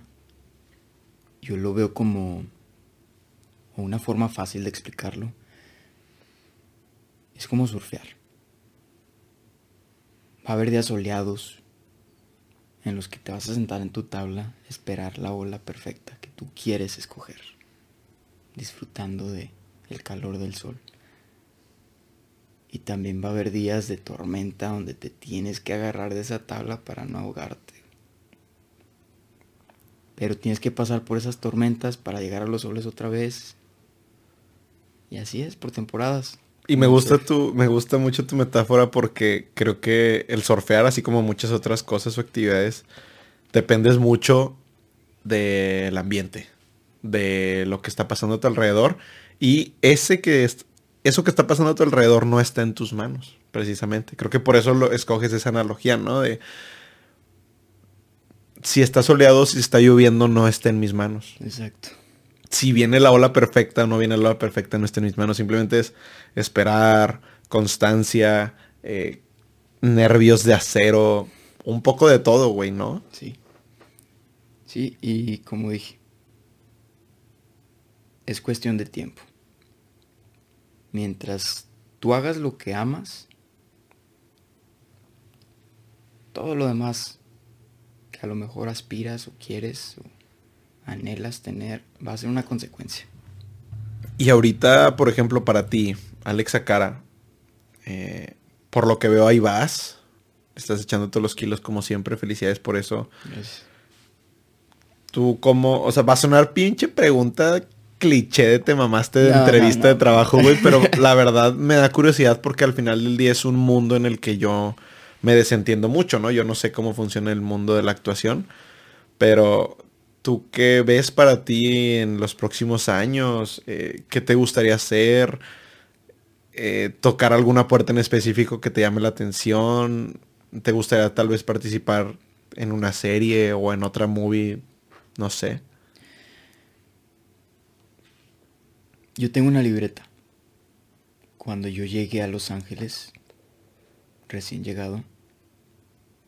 yo lo veo como una forma fácil de explicarlo. Es como surfear. Va a haber días soleados en los que te vas a sentar en tu tabla, esperar la ola perfecta que tú quieres escoger, disfrutando de el calor del sol. Y también va a haber días de tormenta donde te tienes que agarrar de esa tabla para no ahogarte. Pero tienes que pasar por esas tormentas para llegar a los soles otra vez. Y así es, por temporadas. Y me gusta tu, me gusta mucho tu metáfora porque creo que el surfear, así como muchas otras cosas o actividades, dependes mucho del ambiente, de lo que está pasando a tu alrededor. Y ese que es, eso que está pasando a tu alrededor no está en tus manos, precisamente. Creo que por eso lo escoges esa analogía, ¿no? De si está soleado, si está lloviendo, no está en mis manos. Exacto. Si viene la ola perfecta o no viene la ola perfecta, no está en mis manos. Simplemente es esperar, constancia, eh, nervios de acero, un poco de todo, güey, ¿no? Sí. Sí, y como dije, es cuestión de tiempo mientras tú hagas lo que amas, todo lo demás que a lo mejor aspiras o quieres o anhelas tener va a ser una consecuencia. Y ahorita, por ejemplo, para ti, Alexa Cara, eh, por lo que veo ahí vas, estás echando todos los kilos como siempre, felicidades por eso. Tú como, o sea, va a sonar pinche pregunta cliché de te mamaste de entrevista de trabajo, güey, pero la verdad me da curiosidad porque al final del día es un mundo en el que yo me desentiendo mucho, ¿no? Yo no sé cómo funciona el mundo de la actuación, pero ¿tú qué ves para ti en los próximos años? Eh, ¿Qué te gustaría hacer? Eh, ¿Tocar alguna puerta en específico que te llame la atención? ¿Te gustaría tal vez participar en una serie o en otra movie? No sé. Yo tengo una libreta. Cuando yo llegué a Los Ángeles, recién llegado,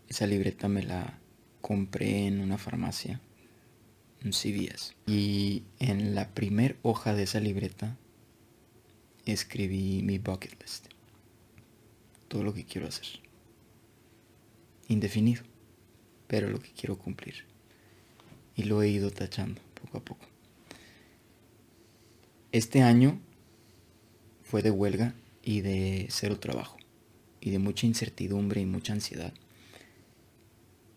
esa libreta me la compré en una farmacia, un CVS. Y en la primer hoja de esa libreta escribí mi bucket list. Todo lo que quiero hacer. Indefinido, pero lo que quiero cumplir. Y lo he ido tachando poco a poco. Este año fue de huelga y de cero trabajo y de mucha incertidumbre y mucha ansiedad.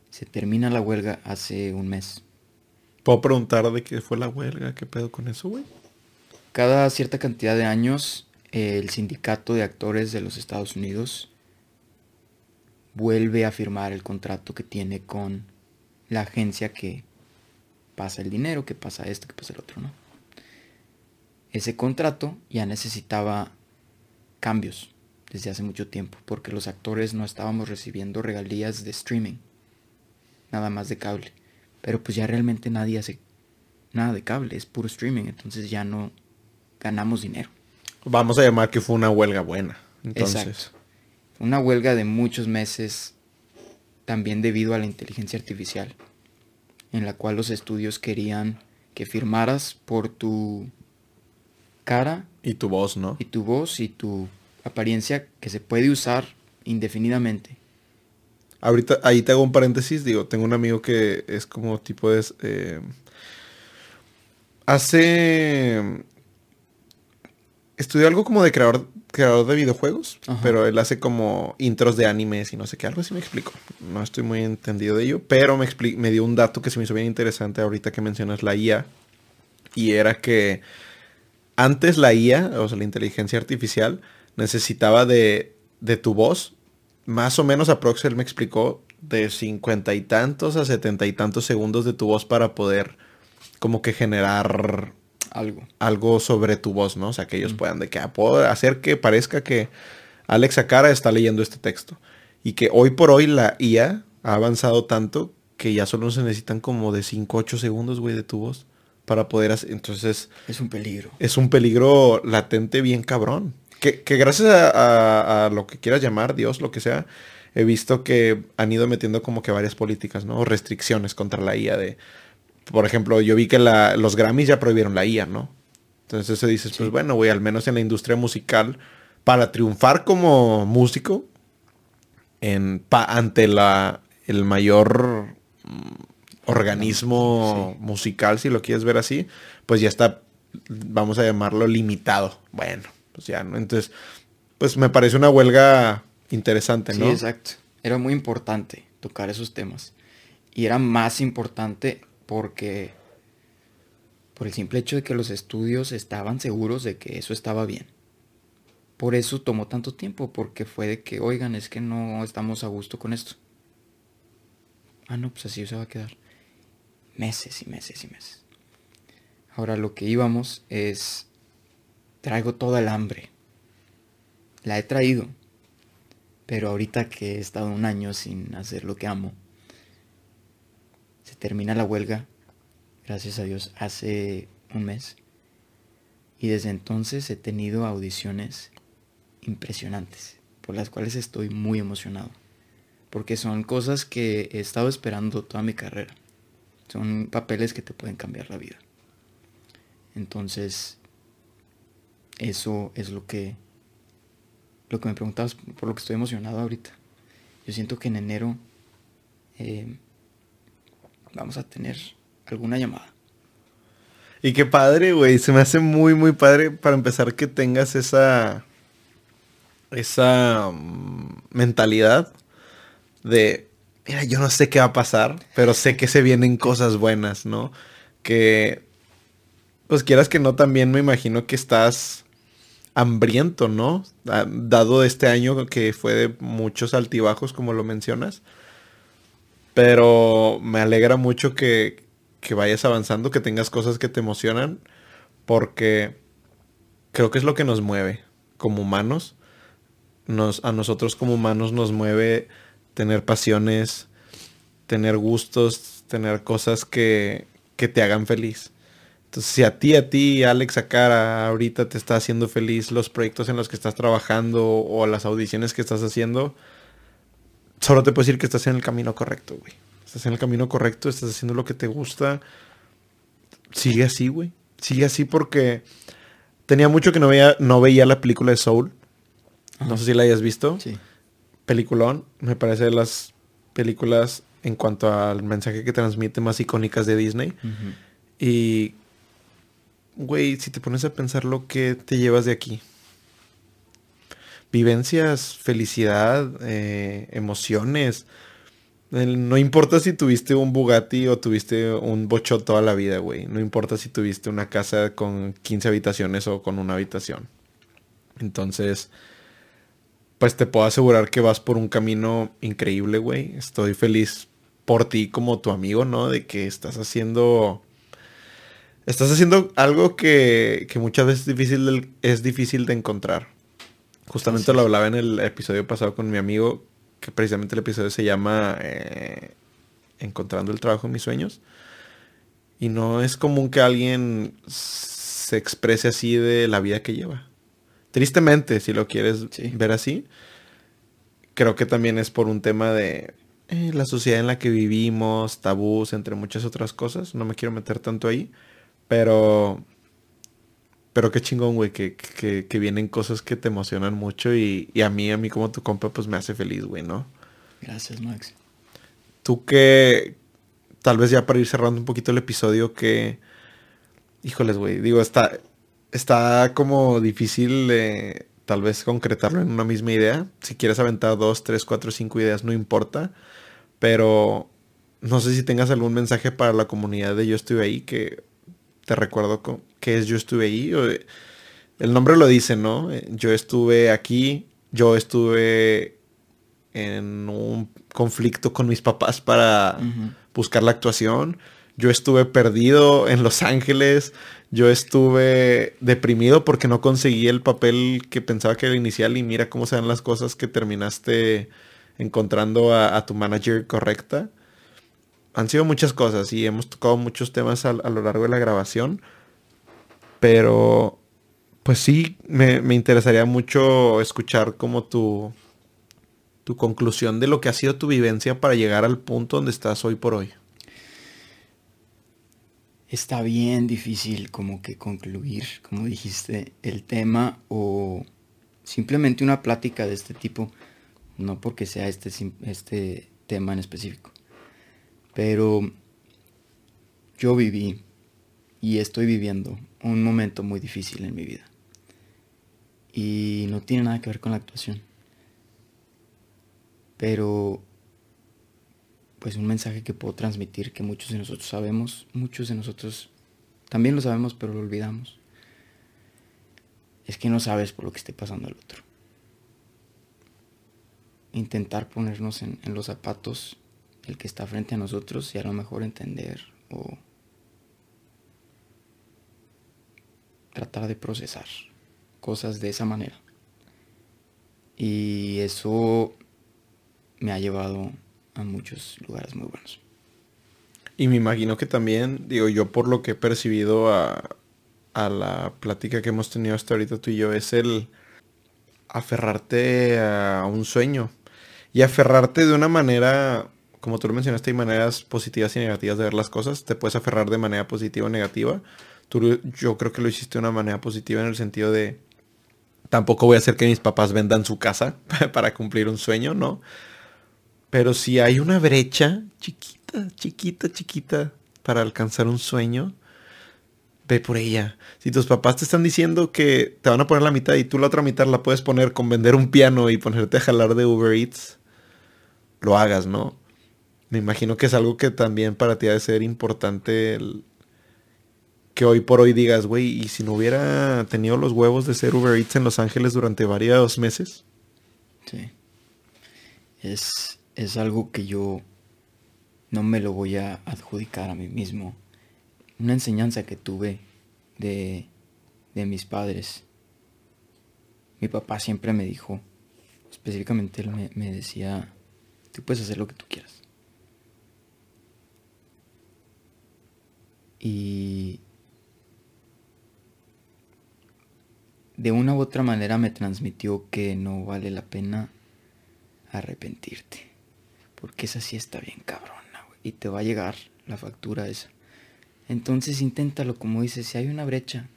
Se termina la huelga hace un mes. ¿Puedo preguntar de qué fue la huelga? ¿Qué pedo con eso, güey? Cada cierta cantidad de años, el sindicato de actores de los Estados Unidos vuelve a firmar el contrato que tiene con la agencia que pasa el dinero, que pasa esto, que pasa el otro, ¿no? ese contrato ya necesitaba cambios desde hace mucho tiempo, porque los actores no estábamos recibiendo regalías de streaming, nada más de cable. Pero pues ya realmente nadie hace nada de cable, es puro streaming, entonces ya no ganamos dinero. Vamos a llamar que fue una huelga buena. Entonces. Una huelga de muchos meses, también debido a la inteligencia artificial, en la cual los estudios querían que firmaras por tu cara. Y tu voz, ¿no? Y tu voz y tu apariencia que se puede usar indefinidamente. Ahorita, ahí te hago un paréntesis, digo, tengo un amigo que es como tipo de... Eh, hace... Estudió algo como de creador, creador de videojuegos, pero él hace como intros de animes y no sé qué, algo así me explico. No estoy muy entendido de ello, pero me, me dio un dato que se me hizo bien interesante ahorita que mencionas la IA. Y era que antes la IA, o sea, la inteligencia artificial, necesitaba de, de tu voz, más o menos a él me explicó, de cincuenta y tantos a setenta y tantos segundos de tu voz para poder como que generar algo. Algo sobre tu voz, ¿no? O sea, que ellos puedan de que ah, puedo hacer que parezca que Alex Acara está leyendo este texto. Y que hoy por hoy la IA ha avanzado tanto que ya solo se necesitan como de 5, 8 segundos, güey, de tu voz para poder hacer. Entonces. Es un peligro. Es un peligro latente bien cabrón. Que, gracias a, lo que quieras llamar, Dios, lo que sea, he visto que han ido metiendo como que varias políticas, ¿no? Restricciones contra la IA de por ejemplo, yo vi que los Grammys ya prohibieron la IA, ¿no? Entonces se dices, pues bueno, güey, al menos en la industria musical, para triunfar como músico, en, ante la, el mayor mm, organismo musical, si lo quieres ver así, pues ya está, vamos a llamarlo limitado. Bueno, pues ya, ¿no? Entonces, pues me parece una huelga interesante, ¿no? Sí, exacto. Era muy importante tocar esos temas. Y era más importante porque por el simple hecho de que los estudios estaban seguros de que eso estaba bien. Por eso tomó tanto tiempo, porque fue de que, oigan, es que no estamos a gusto con esto. Ah, no, pues así se va a quedar. Meses y meses y meses. Ahora lo que íbamos es, traigo toda el hambre. La he traído. Pero ahorita que he estado un año sin hacer lo que amo, termina la huelga, gracias a Dios, hace un mes. Y desde entonces he tenido audiciones impresionantes, por las cuales estoy muy emocionado. Porque son cosas que he estado esperando toda mi carrera. Son papeles que te pueden cambiar la vida. Entonces, eso es lo que, lo que me preguntabas, por lo que estoy emocionado ahorita. Yo siento que en enero eh, vamos a tener alguna llamada. Y qué padre, güey. Se me hace muy, muy padre para empezar que tengas esa. esa mm, mentalidad de. Mira, yo no sé qué va a pasar, pero sé que se vienen cosas buenas, ¿no? Que. Pues quieras que no, también me imagino que estás hambriento, ¿no? Ah, dado este año que fue de muchos altibajos, como lo mencionas. Pero me alegra mucho que, vayas avanzando, que tengas cosas que te emocionan, porque creo que es lo que nos mueve como humanos. Nos, a nosotros como humanos nos mueve tener pasiones, tener gustos, tener cosas que, que te hagan feliz. Entonces, si a ti, a ti, Alex Acara, ahorita te está haciendo feliz los proyectos en los que estás trabajando o las audiciones que estás haciendo, solo te puedo decir que estás en el camino correcto, güey. Estás en el camino correcto, estás haciendo lo que te gusta. Sigue así, güey. Sigue así porque tenía mucho que no veía, no veía la película de Soul. No sé si la hayas visto. Sí. Peliculón. Me parece de las películas en cuanto al mensaje que transmite más icónicas de Disney. Y, güey, si te pones a pensar lo que te llevas de aquí vivencias, felicidad, eh, emociones. No importa si tuviste un Bugatti o tuviste un bocho toda la vida, güey. No importa si tuviste una casa con 15 habitaciones o con una habitación. Entonces, pues te puedo asegurar que vas por un camino increíble, güey. Estoy feliz por ti como tu amigo, ¿no? De que estás haciendo... Estás haciendo algo que, que muchas veces difícil es difícil de encontrar. Justamente lo hablaba en el episodio pasado con mi amigo, que precisamente el episodio se llama eh, Encontrando el trabajo en mis sueños. Y no es común que alguien se exprese así de la vida que lleva. Tristemente, si lo quieres ver así, creo que también es por un tema de eh, la sociedad en la que vivimos, tabús, entre muchas otras cosas. No me quiero meter tanto ahí, pero pero qué chingón, güey, que, que, vienen cosas que te emocionan mucho y, a mí, a mí como tu compa, pues me hace feliz, güey, ¿no? Gracias, Max. Tú que, tal vez ya para ir cerrando un poquito el episodio, que, híjoles, güey, digo, está, está como difícil tal vez concretarlo en una misma idea. Si quieres aventar dos, tres, cuatro, cinco ideas, no importa. Pero no sé si tengas algún mensaje para la comunidad de Yo estuve ahí, que te recuerdo que es Yo estuve ahí. El nombre lo dice, ¿no? Yo estuve aquí, yo estuve en un conflicto con mis papás para buscar la actuación. Yo estuve perdido en Los Ángeles. Yo estuve deprimido porque no conseguí el papel que pensaba que era inicial y mira cómo se dan las cosas que terminaste encontrando a, tu manager correcta. Han sido muchas cosas y hemos tocado muchos temas a, lo largo de la grabación. Pero, pues sí, me, me interesaría mucho escuchar como tu, tu conclusión de lo que ha sido tu vivencia para llegar al punto donde estás hoy por hoy. Está bien difícil como que concluir, como dijiste, el tema o simplemente una plática de este tipo, no porque sea este, este tema en específico. Pero yo viví y estoy viviendo un momento muy difícil en mi vida. Y no tiene nada que ver con la actuación pero pues un mensaje que puedo transmitir que muchos de nosotros sabemos, muchos de nosotros también lo sabemos, pero lo olvidamos. Es que no sabes por lo que esté pasando el otro. Intentar ponernos en, en los zapatos del que está frente a nosotros y a lo mejor entender o tratar de procesar cosas de esa manera. Y eso me ha llevado a muchos lugares muy buenos. Y me imagino que también, digo, yo por lo que he percibido a, a la plática que hemos tenido hasta ahorita tú y yo, es el aferrarte a un sueño. Y aferrarte de una manera, como tú lo mencionaste, hay maneras positivas y negativas de ver las cosas. Te puedes aferrar de manera positiva o negativa. Tú, yo creo que lo hiciste de una manera positiva en el sentido de, tampoco voy a hacer que mis papás vendan su casa para cumplir un sueño, ¿no? Pero si hay una brecha chiquita, chiquita, chiquita para alcanzar un sueño, ve por ella. Si tus papás te están diciendo que te van a poner la mitad y tú la otra mitad la puedes poner con vender un piano y ponerte a jalar de Uber Eats, lo hagas, ¿no? Me imagino que es algo que también para ti ha de ser importante que hoy por hoy digas, güey, ¿y si no hubiera tenido los huevos de ser Uber Eats en Los Ángeles durante varios meses? Sí. Es, es algo que yo no me lo voy a adjudicar a mí mismo. Una enseñanza que tuve de, de mis padres. Mi papá siempre me dijo, específicamente él me, me decía, tú puedes hacer lo que tú quieras. Y de una u otra manera me transmitió que no vale la pena arrepentirte. Porque esa sí está bien cabrona, güey. Y te va a llegar la factura esa. Entonces inténtalo, como dices, si hay una brecha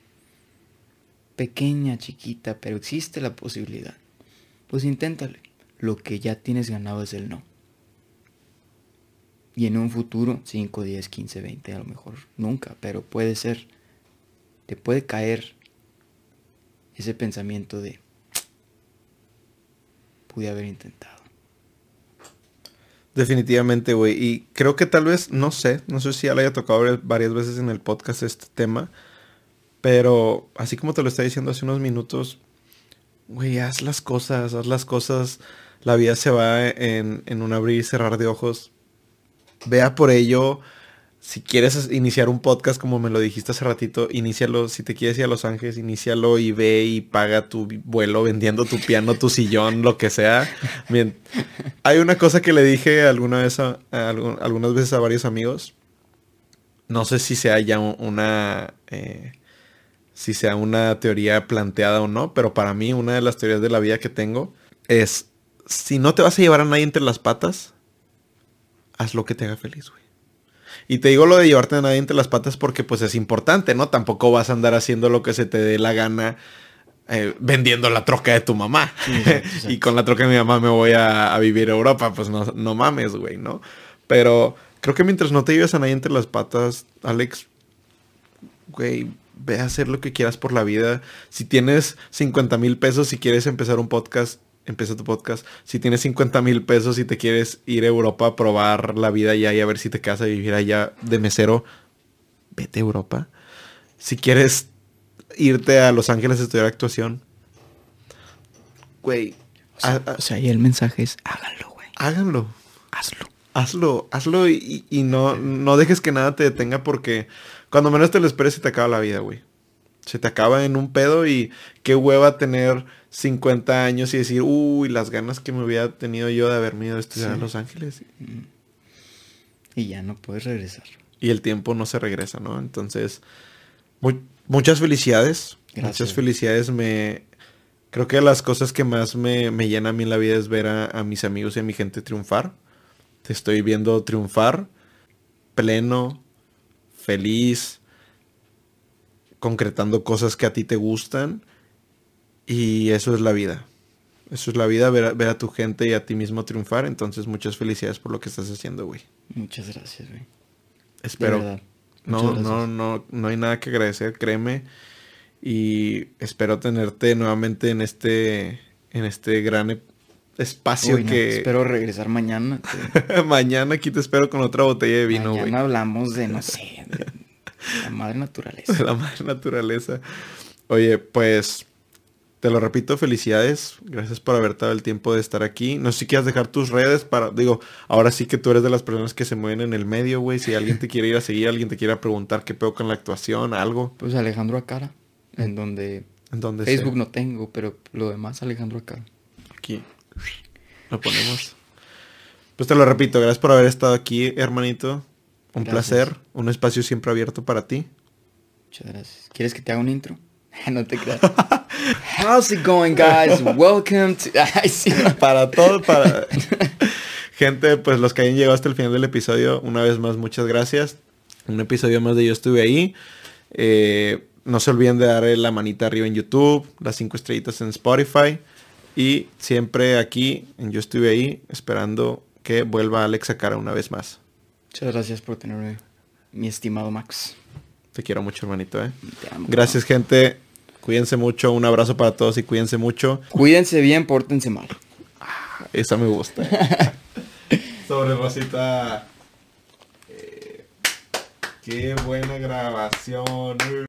pequeña, chiquita, pero existe la posibilidad, pues inténtalo. Lo que ya tienes ganado es el no. Y en un futuro, 5, 10, 15, 20, a lo mejor nunca, pero puede ser, te puede caer ese pensamiento de, pude haber intentado. Definitivamente, güey. Y creo que tal vez, no sé, no sé si ya le haya tocado varias veces en el podcast este tema. Pero así como te lo estaba diciendo hace unos minutos, güey, haz las cosas, haz las cosas. La vida se va en, en un abrir y cerrar de ojos. Vea por ello si quieres iniciar un podcast, como me lo dijiste hace ratito, inícialo. Si te quieres ir a Los Ángeles, inícialo y ve y paga tu vuelo vendiendo tu piano, tu sillón, lo que sea. Bien. Hay una cosa que le dije alguna vez a, algunas veces a varios amigos. No sé si sea ya una. Eh, si sea una teoría planteada o no, pero para mí una de las teorías de la vida que tengo es, si no te vas a llevar a nadie entre las patas, haz lo que te haga feliz, güey. Y te digo lo de llevarte a nadie entre las patas porque pues es importante, ¿no? Tampoco vas a andar haciendo lo que se te dé la gana eh, vendiendo la troca de tu mamá. y con la troca de mi mamá me voy a, vivir a Europa. Pues no, no mames, güey, ¿no? Pero creo que mientras no te lleves a nadie entre las patas, Alex, güey, ve a hacer lo que quieras por la vida. Si tienes 50 mil pesos y quieres empezar un podcast, empieza tu podcast. Si tienes 50 mil pesos y te quieres ir a Europa a probar la vida allá y a ver si te quedas a vivir allá de mesero, vete a Europa. Si quieres irte a Los Ángeles a estudiar actuación, güey. O sea, o sea, y el mensaje es, háganlo, güey. háganlo. Hazlo. Hazlo, hazlo y, y no, no dejes que nada te detenga porque cuando menos te lo esperes se te acaba la vida, güey. Se te acaba en un pedo y qué hueva tener 50 años y decir, uy, las ganas que me hubiera tenido yo de haberme ido a estudiar a. Los Ángeles. Y ya no puedes regresar. Y el tiempo no se regresa, ¿no? Entonces, mu- muchas felicidades. Gracias. Muchas felicidades. Me, creo que las cosas que más me, me llena a mí en la vida es ver a, a mis amigos y a mi gente triunfar. Te estoy viendo triunfar, pleno, feliz, concretando cosas que a ti te gustan. Y eso es la vida. Eso es la vida, ver a, ver a tu gente y a ti mismo triunfar. Entonces, muchas felicidades por lo que estás haciendo, güey. Muchas gracias, güey. Espero. No, no, no, no hay nada que agradecer, créeme. Y espero tenerte nuevamente en este, en este gran e- espacio Uy, no, que Espero regresar mañana. te- mañana aquí te espero con otra botella de vino, güey. mañana hablamos de, no sé, de la madre naturaleza. De la madre naturaleza. Oye, pues te lo repito, felicidades. Gracias por haberte dado el tiempo de estar aquí. No sé si quieras dejar tus redes para, digo, ahora sí que tú eres de las personas que se mueven en el medio, güey. Si alguien te quiere ir a seguir, alguien te quiere preguntar qué pedo con la actuación, algo, Pues Alejandro Acara, en donde en donde sea. Facebook no tengo, pero lo demás Alejandro Acara. Aquí. Lo ponemos. Pues te lo repito, gracias por haber estado aquí, hermanito. Un Gracias. placer. Un espacio siempre abierto para ti. Muchas gracias. ¿Quieres que te haga un intro? no te creas. How's it going, guys? Welcome to... Para todo, para... Gente, pues los que hayan llegado hasta el final del episodio, una vez más, muchas gracias. Un episodio más de Yo Estuve Ahí. Eh, no se olviden de darle la manita arriba en YouTube, las cinco estrellitas en Spotify. Y siempre aquí en Yo Estuve Ahí, esperando que vuelva Alex a cara una vez más. Muchas gracias por tenerme, mi estimado Max. Te quiero mucho, hermanito, ¿eh? Te amo. Gracias, gente. Cuídense mucho. Un abrazo para todos y cuídense mucho. Cuídense bien, pórtense mal. Esa me gusta. Sobre Rosita. eh, qué buena grabación.